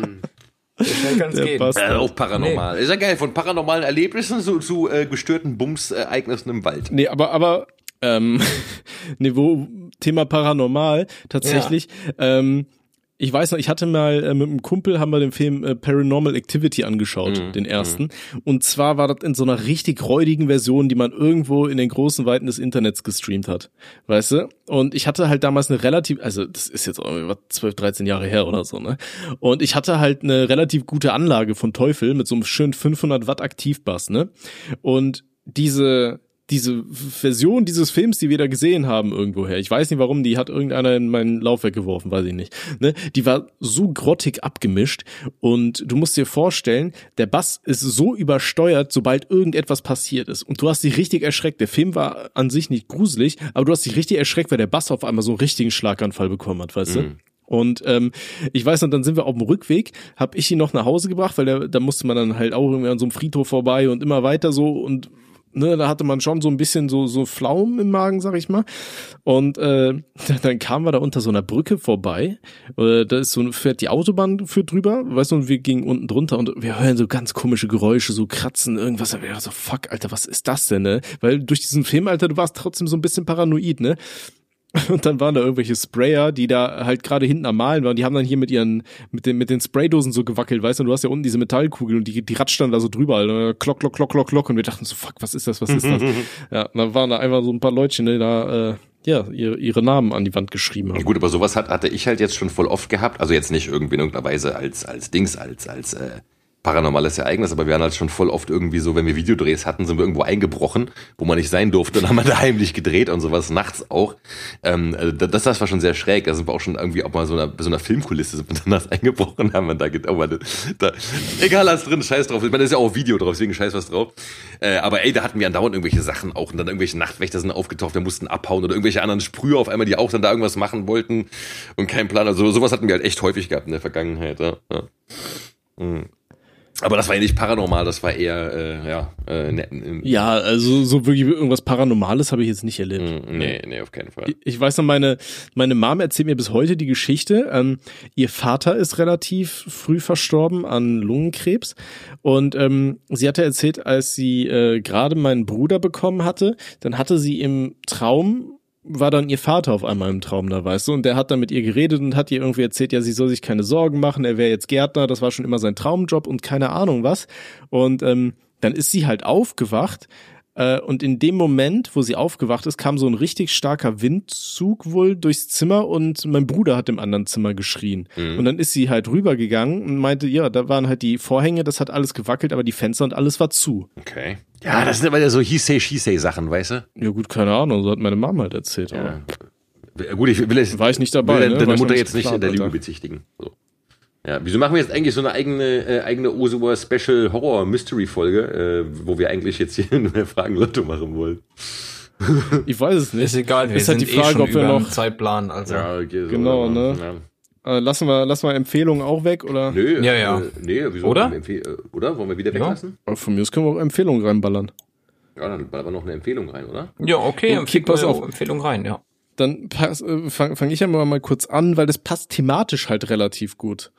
Schnell kann's gehen. Passt äh, auch paranormal. Nee. Ist ja geil, von paranormalen Erlebnissen zu, zu äh, gestörten Bumsereignissen im Wald. Nee, aber, aber, ähm, wo, Thema paranormal, tatsächlich, ja. ähm, ich weiß noch, ich hatte mal äh, mit einem Kumpel haben wir den Film äh, Paranormal Activity angeschaut, mhm. den ersten. Mhm. Und zwar war das in so einer richtig räudigen Version, die man irgendwo in den großen Weiten des Internets gestreamt hat. Weißt du? Und ich hatte halt damals eine relativ, also das ist jetzt irgendwie 12, 13 Jahre her oder so, ne? Und ich hatte halt eine relativ gute Anlage von Teufel mit so einem schönen 500 Watt Aktivbass, ne? Und diese diese Version dieses Films, die wir da gesehen haben irgendwoher, ich weiß nicht warum, die hat irgendeiner in mein Laufwerk geworfen, weiß ich nicht, ne? Die war so grottig abgemischt und du musst dir vorstellen, der Bass ist so übersteuert, sobald irgendetwas passiert ist und du hast dich richtig erschreckt. Der Film war an sich nicht gruselig, aber du hast dich richtig erschreckt, weil der Bass auf einmal so einen richtigen Schlaganfall bekommen hat, weißt mhm. du? Und ähm, ich weiß noch, dann sind wir auf dem Rückweg, habe ich ihn noch nach Hause gebracht, weil da musste man dann halt auch irgendwie an so einem Friedhof vorbei und immer weiter so und ne, da hatte man schon so ein bisschen so so Pflaumen im Magen, sag ich mal. Und äh, dann kamen wir da unter so einer Brücke vorbei. Äh, da ist so fährt die Autobahn für drüber, weißt du, und wir gingen unten drunter und wir hören so ganz komische Geräusche, so kratzen, irgendwas. Und wir so fuck, Alter, was ist das denn, ne? Weil durch diesen Film, Alter, du warst trotzdem so ein bisschen paranoid, ne? Und dann waren da irgendwelche Sprayer, die da halt gerade hinten am Malen waren. Die haben dann hier mit ihren, mit den, mit den Spraydosen so gewackelt, weißt du? Du hast ja unten diese Metallkugel und die, die ratscht dann da so drüber. Alter. Klock, klock, klock, klock, klock. Und wir dachten so, fuck, was ist das, was ist das? ja, und dann waren da einfach so ein paar Leutchen, die da, äh, ja, ihre, ihre Namen an die Wand geschrieben haben. Ja, gut, aber sowas hat, hatte ich halt jetzt schon voll oft gehabt. Also jetzt nicht irgendwie in irgendeiner Weise als, als Dings, als, als, äh, paranormales Ereignis, aber wir waren halt schon voll oft irgendwie so, wenn wir Videodrehs hatten, sind wir irgendwo eingebrochen, wo man nicht sein durfte, dann haben wir da heimlich gedreht und sowas, nachts auch. Ähm, äh, das, das war schon sehr schräg, da sind wir auch schon irgendwie auch mal so einer, so einer Filmkulisse sind wir dann nachts eingebrochen, haben wir da, oh, da, da egal, was drin, scheiß drauf. Ich meine, da ist ja auch Video drauf, deswegen scheiß was drauf. Äh, aber ey, da hatten wir andauernd irgendwelche Sachen auch und dann irgendwelche Nachtwächter sind aufgetaucht, wir mussten abhauen oder irgendwelche anderen Sprüher auf einmal, die auch dann da irgendwas machen wollten und keinen Plan. Also sowas hatten wir halt echt häufig gehabt in der Vergangenheit. Ja. ja. Mhm. Aber das war ja nicht paranormal, das war eher, äh, ja, äh, ne, ne, Ja, also so wirklich irgendwas Paranormales habe ich jetzt nicht erlebt. Mm, nee, nee, auf keinen Fall. Ich, ich weiß noch, meine, meine Mom erzählt mir bis heute die Geschichte. Ähm, ihr Vater ist relativ früh verstorben an Lungenkrebs. Und ähm, sie hatte erzählt, als sie äh, gerade meinen Bruder bekommen hatte, dann hatte sie im Traum war dann ihr Vater auf einmal im Traum da, weißt du, und der hat dann mit ihr geredet und hat ihr irgendwie erzählt, ja, sie soll sich keine Sorgen machen, er wäre jetzt Gärtner, das war schon immer sein Traumjob und keine Ahnung was. Und ähm, dann ist sie halt aufgewacht und in dem Moment, wo sie aufgewacht ist, kam so ein richtig starker Windzug wohl durchs Zimmer und mein Bruder hat im anderen Zimmer geschrien. Mhm. Und dann ist sie halt rübergegangen und meinte, ja, da waren halt die Vorhänge, das hat alles gewackelt, aber die Fenster und alles war zu. Okay. Ja, das sind aber ja so He-Say, She-Say Sachen, weißt du? Ja gut, keine Ahnung, so hat meine Mama halt erzählt. Ja. Gut, ich will jetzt, war ich nicht dabei, will ne? deine Mutter jetzt nicht in der Lüge bezichtigen. So. Ja, wieso machen wir jetzt eigentlich so eine eigene, äh, eigene Osua Special Horror Mystery Folge, äh, wo wir eigentlich jetzt hier nur Fragen Lotto machen wollen? ich weiß es nicht. Ist egal, wir ist halt die eh Frage, eh ob wir noch Zeitplan, also. Ja, okay, so, genau, ne? Ja. Äh, lassen wir, lassen wir Empfehlungen auch weg, oder? Nö, ja, ja. Äh, nee, wieso? Oder? Äh, oder? Wollen wir wieder weglassen? Ja. Von mir aus können wir auch Empfehlungen reinballern. Ja, dann ballern wir noch eine Empfehlung rein, oder? Ja, okay, okay pass auf. Empfehlung rein, ja. Dann äh, fange fang ich ja mal, mal kurz an, weil das passt thematisch halt relativ gut.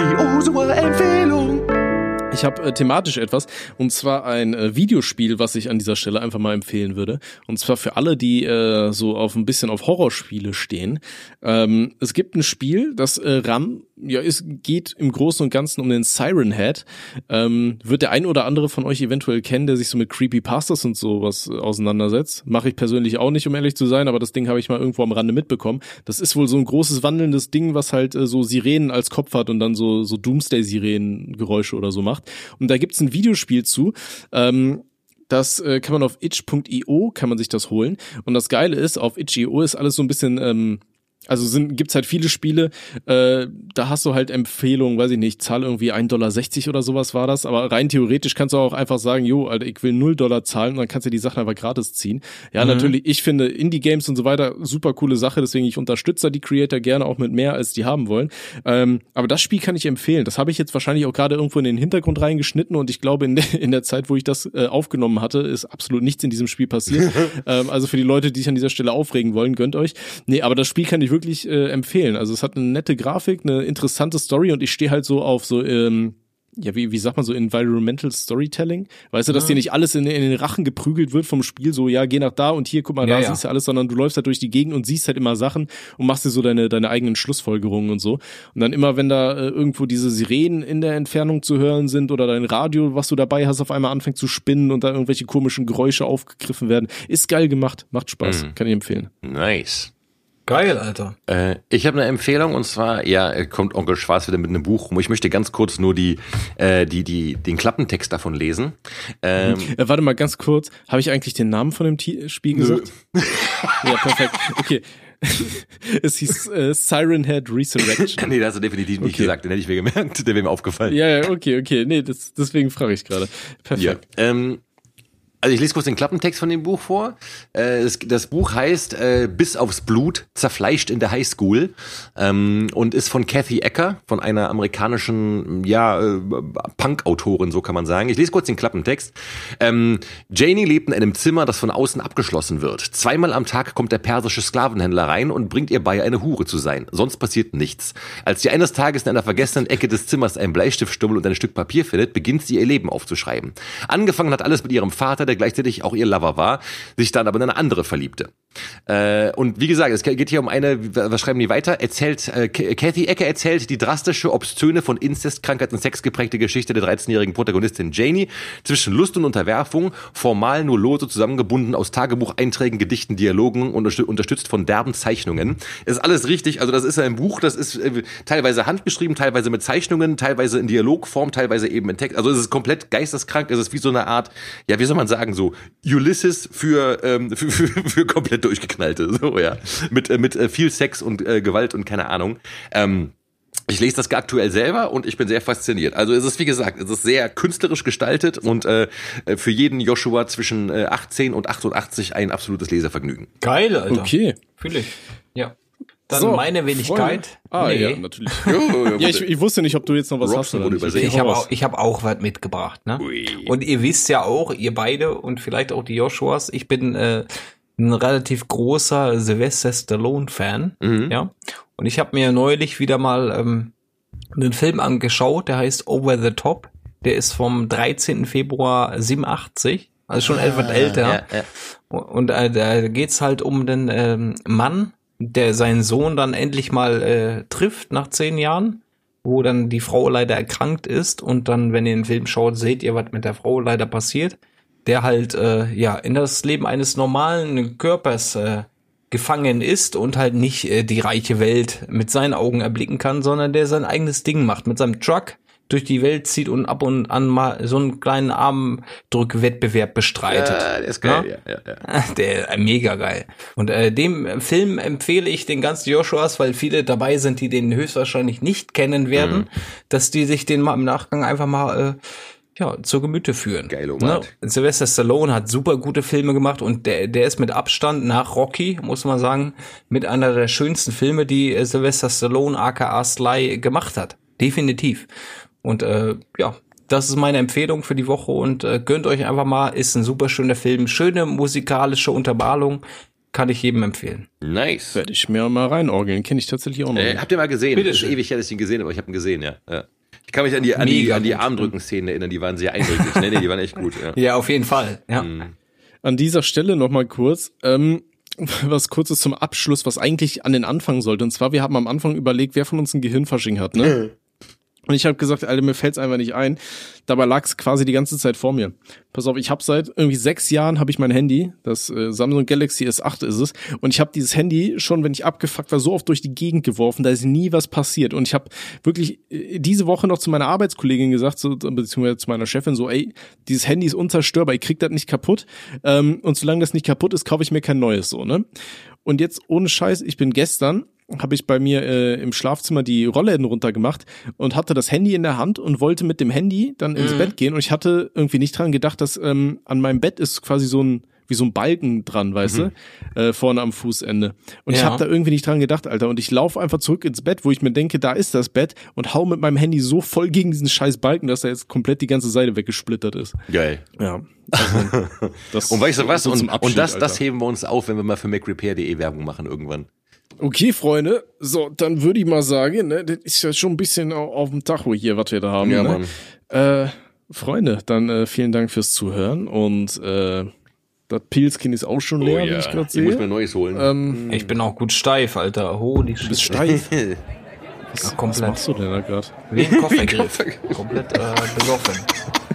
Die Osua-Empfehlung. Ich Ich habe äh, thematisch etwas und zwar ein äh, Videospiel, was ich an dieser Stelle einfach mal empfehlen würde. Und zwar für alle, die äh, so auf ein bisschen auf Horrorspiele stehen. Ähm, es gibt ein Spiel, das äh, RAM, ja, es geht im Großen und Ganzen um den Siren Head. Ähm, wird der ein oder andere von euch eventuell kennen, der sich so mit Creepypastas und sowas äh, auseinandersetzt. Mache ich persönlich auch nicht, um ehrlich zu sein, aber das Ding habe ich mal irgendwo am Rande mitbekommen. Das ist wohl so ein großes wandelndes Ding, was halt äh, so Sirenen als Kopf hat und dann so, so Doomsday-Sirenen-Geräusche oder so macht. Und da gibt's ein Videospiel zu. Ähm, das äh, kann man auf itch.io kann man sich das holen. Und das Geile ist, auf itch.io ist alles so ein bisschen ähm, also sind, gibt's halt viele Spiele, äh, da hast du halt Empfehlungen, weiß ich nicht, zahl irgendwie 1,60 Dollar oder sowas war das, aber rein theoretisch kannst du auch einfach sagen, jo, Alter, ich will 0 Dollar zahlen und dann kannst du die Sachen einfach gratis ziehen. Ja, mhm. natürlich, ich finde Indie-Games und so weiter super coole Sache, deswegen ich unterstütze die Creator gerne auch mit mehr, als die haben wollen. Ähm, aber das Spiel kann ich empfehlen. Das habe ich jetzt wahrscheinlich auch gerade irgendwo in den Hintergrund reingeschnitten und ich glaube, in, de, in der Zeit, wo ich das äh, aufgenommen hatte, ist absolut nichts in diesem Spiel passiert. ähm, also für die Leute, die sich an dieser Stelle aufregen wollen, gönnt euch. Nee, aber das Spiel kann ich wirklich äh, empfehlen. Also es hat eine nette Grafik, eine interessante Story und ich stehe halt so auf so ähm, ja, wie, wie sagt man so, Environmental Storytelling? Weißt du, dass ja. dir nicht alles in, in, den Rachen geprügelt wird vom Spiel, so, ja, geh nach da und hier, guck mal, da ja, siehst du alles, sondern du läufst halt durch die Gegend und siehst halt immer Sachen und machst dir so deine, deine eigenen Schlussfolgerungen und so. Und dann immer, wenn da äh, irgendwo diese Sirenen in der Entfernung zu hören sind oder dein Radio, was du dabei hast, auf einmal anfängt zu spinnen und da irgendwelche komischen Geräusche aufgegriffen werden, ist geil gemacht, macht Spaß, mhm. kann ich empfehlen. Nice. Geil, Alter. Äh, ich habe eine Empfehlung und zwar, ja, kommt Onkel Schwarz wieder mit einem Buch rum. Ich möchte ganz kurz nur die, äh, die, die, den Klappentext davon lesen. Ähm, äh, warte mal ganz kurz. Habe ich eigentlich den Namen von dem T Spiel gesagt? ja, perfekt. Okay. es hieß äh, Siren Head Resurrection. nee, das hast du definitiv nicht okay. gesagt, den hätte ich mir gemerkt, der wäre mir aufgefallen. Ja, ja, okay, okay. Nee, das, deswegen frage ich gerade. Perfekt. Ja, ähm, also ich lese kurz den Klappentext von dem Buch vor. Äh, das, Buch heißt äh, Bis aufs Blut, zerfleischt in der Highschool ähm, und ist von Kathy Ecker, von einer amerikanischen ja, äh, Punk-Autorin, so kann man sagen. Ich lese kurz den Klappentext. Ähm, Janie lebt in einem Zimmer, das von außen abgeschlossen wird. Zweimal am Tag kommt der persische Sklavenhändler rein und bringt ihr bei, eine Hure zu sein. Sonst passiert nichts. Als sie eines Tages in einer vergessenen Ecke des Zimmers einen Bleistiftstummel und ein Stück Papier findet, beginnt sie ihr Leben aufzuschreiben. Angefangen hat alles mit ihrem Vater, der gleichzeitig auch ihr Lover war, sich dann aber in eine andere verliebte. Äh, und wie gesagt, es geht hier um eine, was schreiben die weiter? Erzählt, äh, Kathy Ecke erzählt die drastische, obszöne, von Inzestkrankheit und Sex geprägte Geschichte der 13-jährigen Protagonistin Janie zwischen Lust und Unterwerfung, formal nur lose zusammengebunden aus Tagebucheinträgen, Gedichten, Dialogen und unterstützt von derben Zeichnungen. Ist alles richtig, also das ist ein Buch, das ist äh, teilweise handgeschrieben, teilweise mit Zeichnungen, teilweise in Dialogform, teilweise eben in Text. Also es ist komplett geisteskrank, es ist wie so eine Art, ja, wie soll man sagen, so Ulysses für, ähm, für, für, für komplett durchgeknallte, so ja, mit äh, mit äh, viel Sex und äh, Gewalt und keine Ahnung. Ähm, ich lese das aktuell selber und ich bin sehr fasziniert. Also es ist wie gesagt, es ist sehr künstlerisch gestaltet und äh, für jeden Joshua zwischen äh, 18 und 88 ein absolutes Leservergnügen. Geil, Alter. Okay. Fühle ich. Ja. Dann so, meine Wenigkeit. Voll. Ah, nee. ja, natürlich. ja, ich, ich, wusste nicht, ob du jetzt noch was Robson hast. Oder nicht. Ich habe auch, ich hab auch was mitgebracht. Ne? Und ihr wisst ja auch, ihr beide und vielleicht auch die Joshuas, ich bin äh, ein relativ großer Sylvester Stallone-Fan. Mhm. Ja. Und ich habe mir neulich wieder mal ähm, einen Film angeschaut, der heißt Over the Top. Der ist vom 13. Februar 87. Also schon ah, etwas älter. Ja, ja. Und äh, da geht's halt um den ähm, Mann, der seinen Sohn dann endlich mal äh, trifft nach zehn Jahren, wo dann die Frau leider erkrankt ist und dann, wenn ihr den Film schaut, seht ihr, was mit der Frau leider passiert, der halt äh, ja in das Leben eines normalen Körpers äh, gefangen ist und halt nicht äh, die reiche Welt mit seinen Augen erblicken kann, sondern der sein eigenes Ding macht mit seinem Truck durch die Welt zieht und ab und an mal so einen kleinen Armdrückwettbewerb bestreitet. Ja, der ist geil, ja, ja, ja. Der äh, mega geil. Und äh, dem Film empfehle ich den ganzen Joshuas, weil viele dabei sind, die den höchstwahrscheinlich nicht kennen werden, mhm. dass die sich den mal im Nachgang einfach mal äh, ja, zur Gemüte führen. Geil, ne? Sylvester Stallone hat super gute Filme gemacht und der, der ist mit Abstand nach Rocky, muss man sagen, mit einer der schönsten Filme, die äh, Sylvester Stallone aka Sly gemacht hat. Definitiv. Und äh, ja, das ist meine Empfehlung für die Woche und äh, gönnt euch einfach mal, ist ein super schöner Film, schöne musikalische Untermalung, kann ich jedem empfehlen. Nice. Werde ich mir mal reinorgeln, kenne ich tatsächlich auch noch. Äh, habt ihr mal gesehen? Bitte ist ewig her, dass ich ihn gesehen habe, aber ich habe ihn gesehen, ja. ja. Ich kann mich an die, an die, an die Armdrücken-Szenen erinnern, die waren sehr eindrücklich. nee, nee, die waren echt gut. Ja, ja auf jeden Fall. Ja. Mhm. An dieser Stelle nochmal kurz, ähm, was kurzes zum Abschluss, was eigentlich an den Anfang sollte. Und zwar, wir haben am Anfang überlegt, wer von uns ein Gehirnfasching hat, ne? Und ich habe gesagt, Alter, mir fällt's einfach nicht ein. Dabei lag's quasi die ganze Zeit vor mir. Pass auf, ich habe seit irgendwie sechs Jahren habe ich mein Handy, das äh, Samsung Galaxy S8 ist es, und ich habe dieses Handy schon, wenn ich abgefuckt war, so oft durch die Gegend geworfen, da ist nie was passiert. Und ich habe wirklich äh, diese Woche noch zu meiner Arbeitskollegin gesagt, so, beziehungsweise zu meiner Chefin, so, ey, dieses Handy ist unzerstörbar, ich krieg das nicht kaputt. Ähm, und solange das nicht kaputt ist, kaufe ich mir kein neues, so ne. Und jetzt ohne Scheiß, ich bin gestern habe ich bei mir äh, im Schlafzimmer die Rollläden runtergemacht und hatte das Handy in der Hand und wollte mit dem Handy dann ins mhm. Bett gehen und ich hatte irgendwie nicht dran gedacht, dass ähm, an meinem Bett ist quasi so ein wie so ein Balken dran, weißt mhm. du, äh, vorne am Fußende. Und ja. ich habe da irgendwie nicht dran gedacht, Alter. Und ich laufe einfach zurück ins Bett, wo ich mir denke, da ist das Bett und hau mit meinem Handy so voll gegen diesen scheiß Balken, dass er jetzt komplett die ganze Seite weggesplittert ist. Geil. Ja. Also, und weißt du was? Und, und das, das heben wir uns auf, wenn wir mal für MacRepair.de Werbung machen irgendwann. Okay, Freunde, so, dann würde ich mal sagen, ne, das ist ja schon ein bisschen auf dem Tacho hier, was wir da haben. Ja, ne? Mann. Äh, Freunde, dann äh, vielen Dank fürs Zuhören und äh, das Pilzkin ist auch schon leer, oh, ja. wie ich gerade sehe. Ich muss mir neues holen. Ähm, ich bin auch gut steif, Alter. Holy shit. Du bist steif? was, ja, komplett. was machst du denn da gerade? Wie ein Koffergriff. komplett äh, besoffen.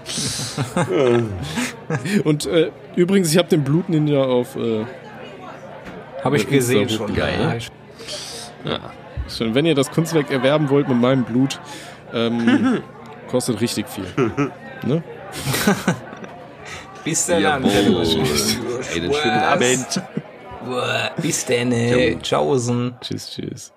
und äh, übrigens, ich habe den Blutninja auf äh, habe ich gesehen schon. Geil. Ja. Schön. Wenn ihr das Kunstwerk erwerben wollt mit meinem Blut, ähm, kostet richtig viel. ne? Bis dann. Einen schönen Abend. Bis dann. Tschaußen. Tschüss, tschüss.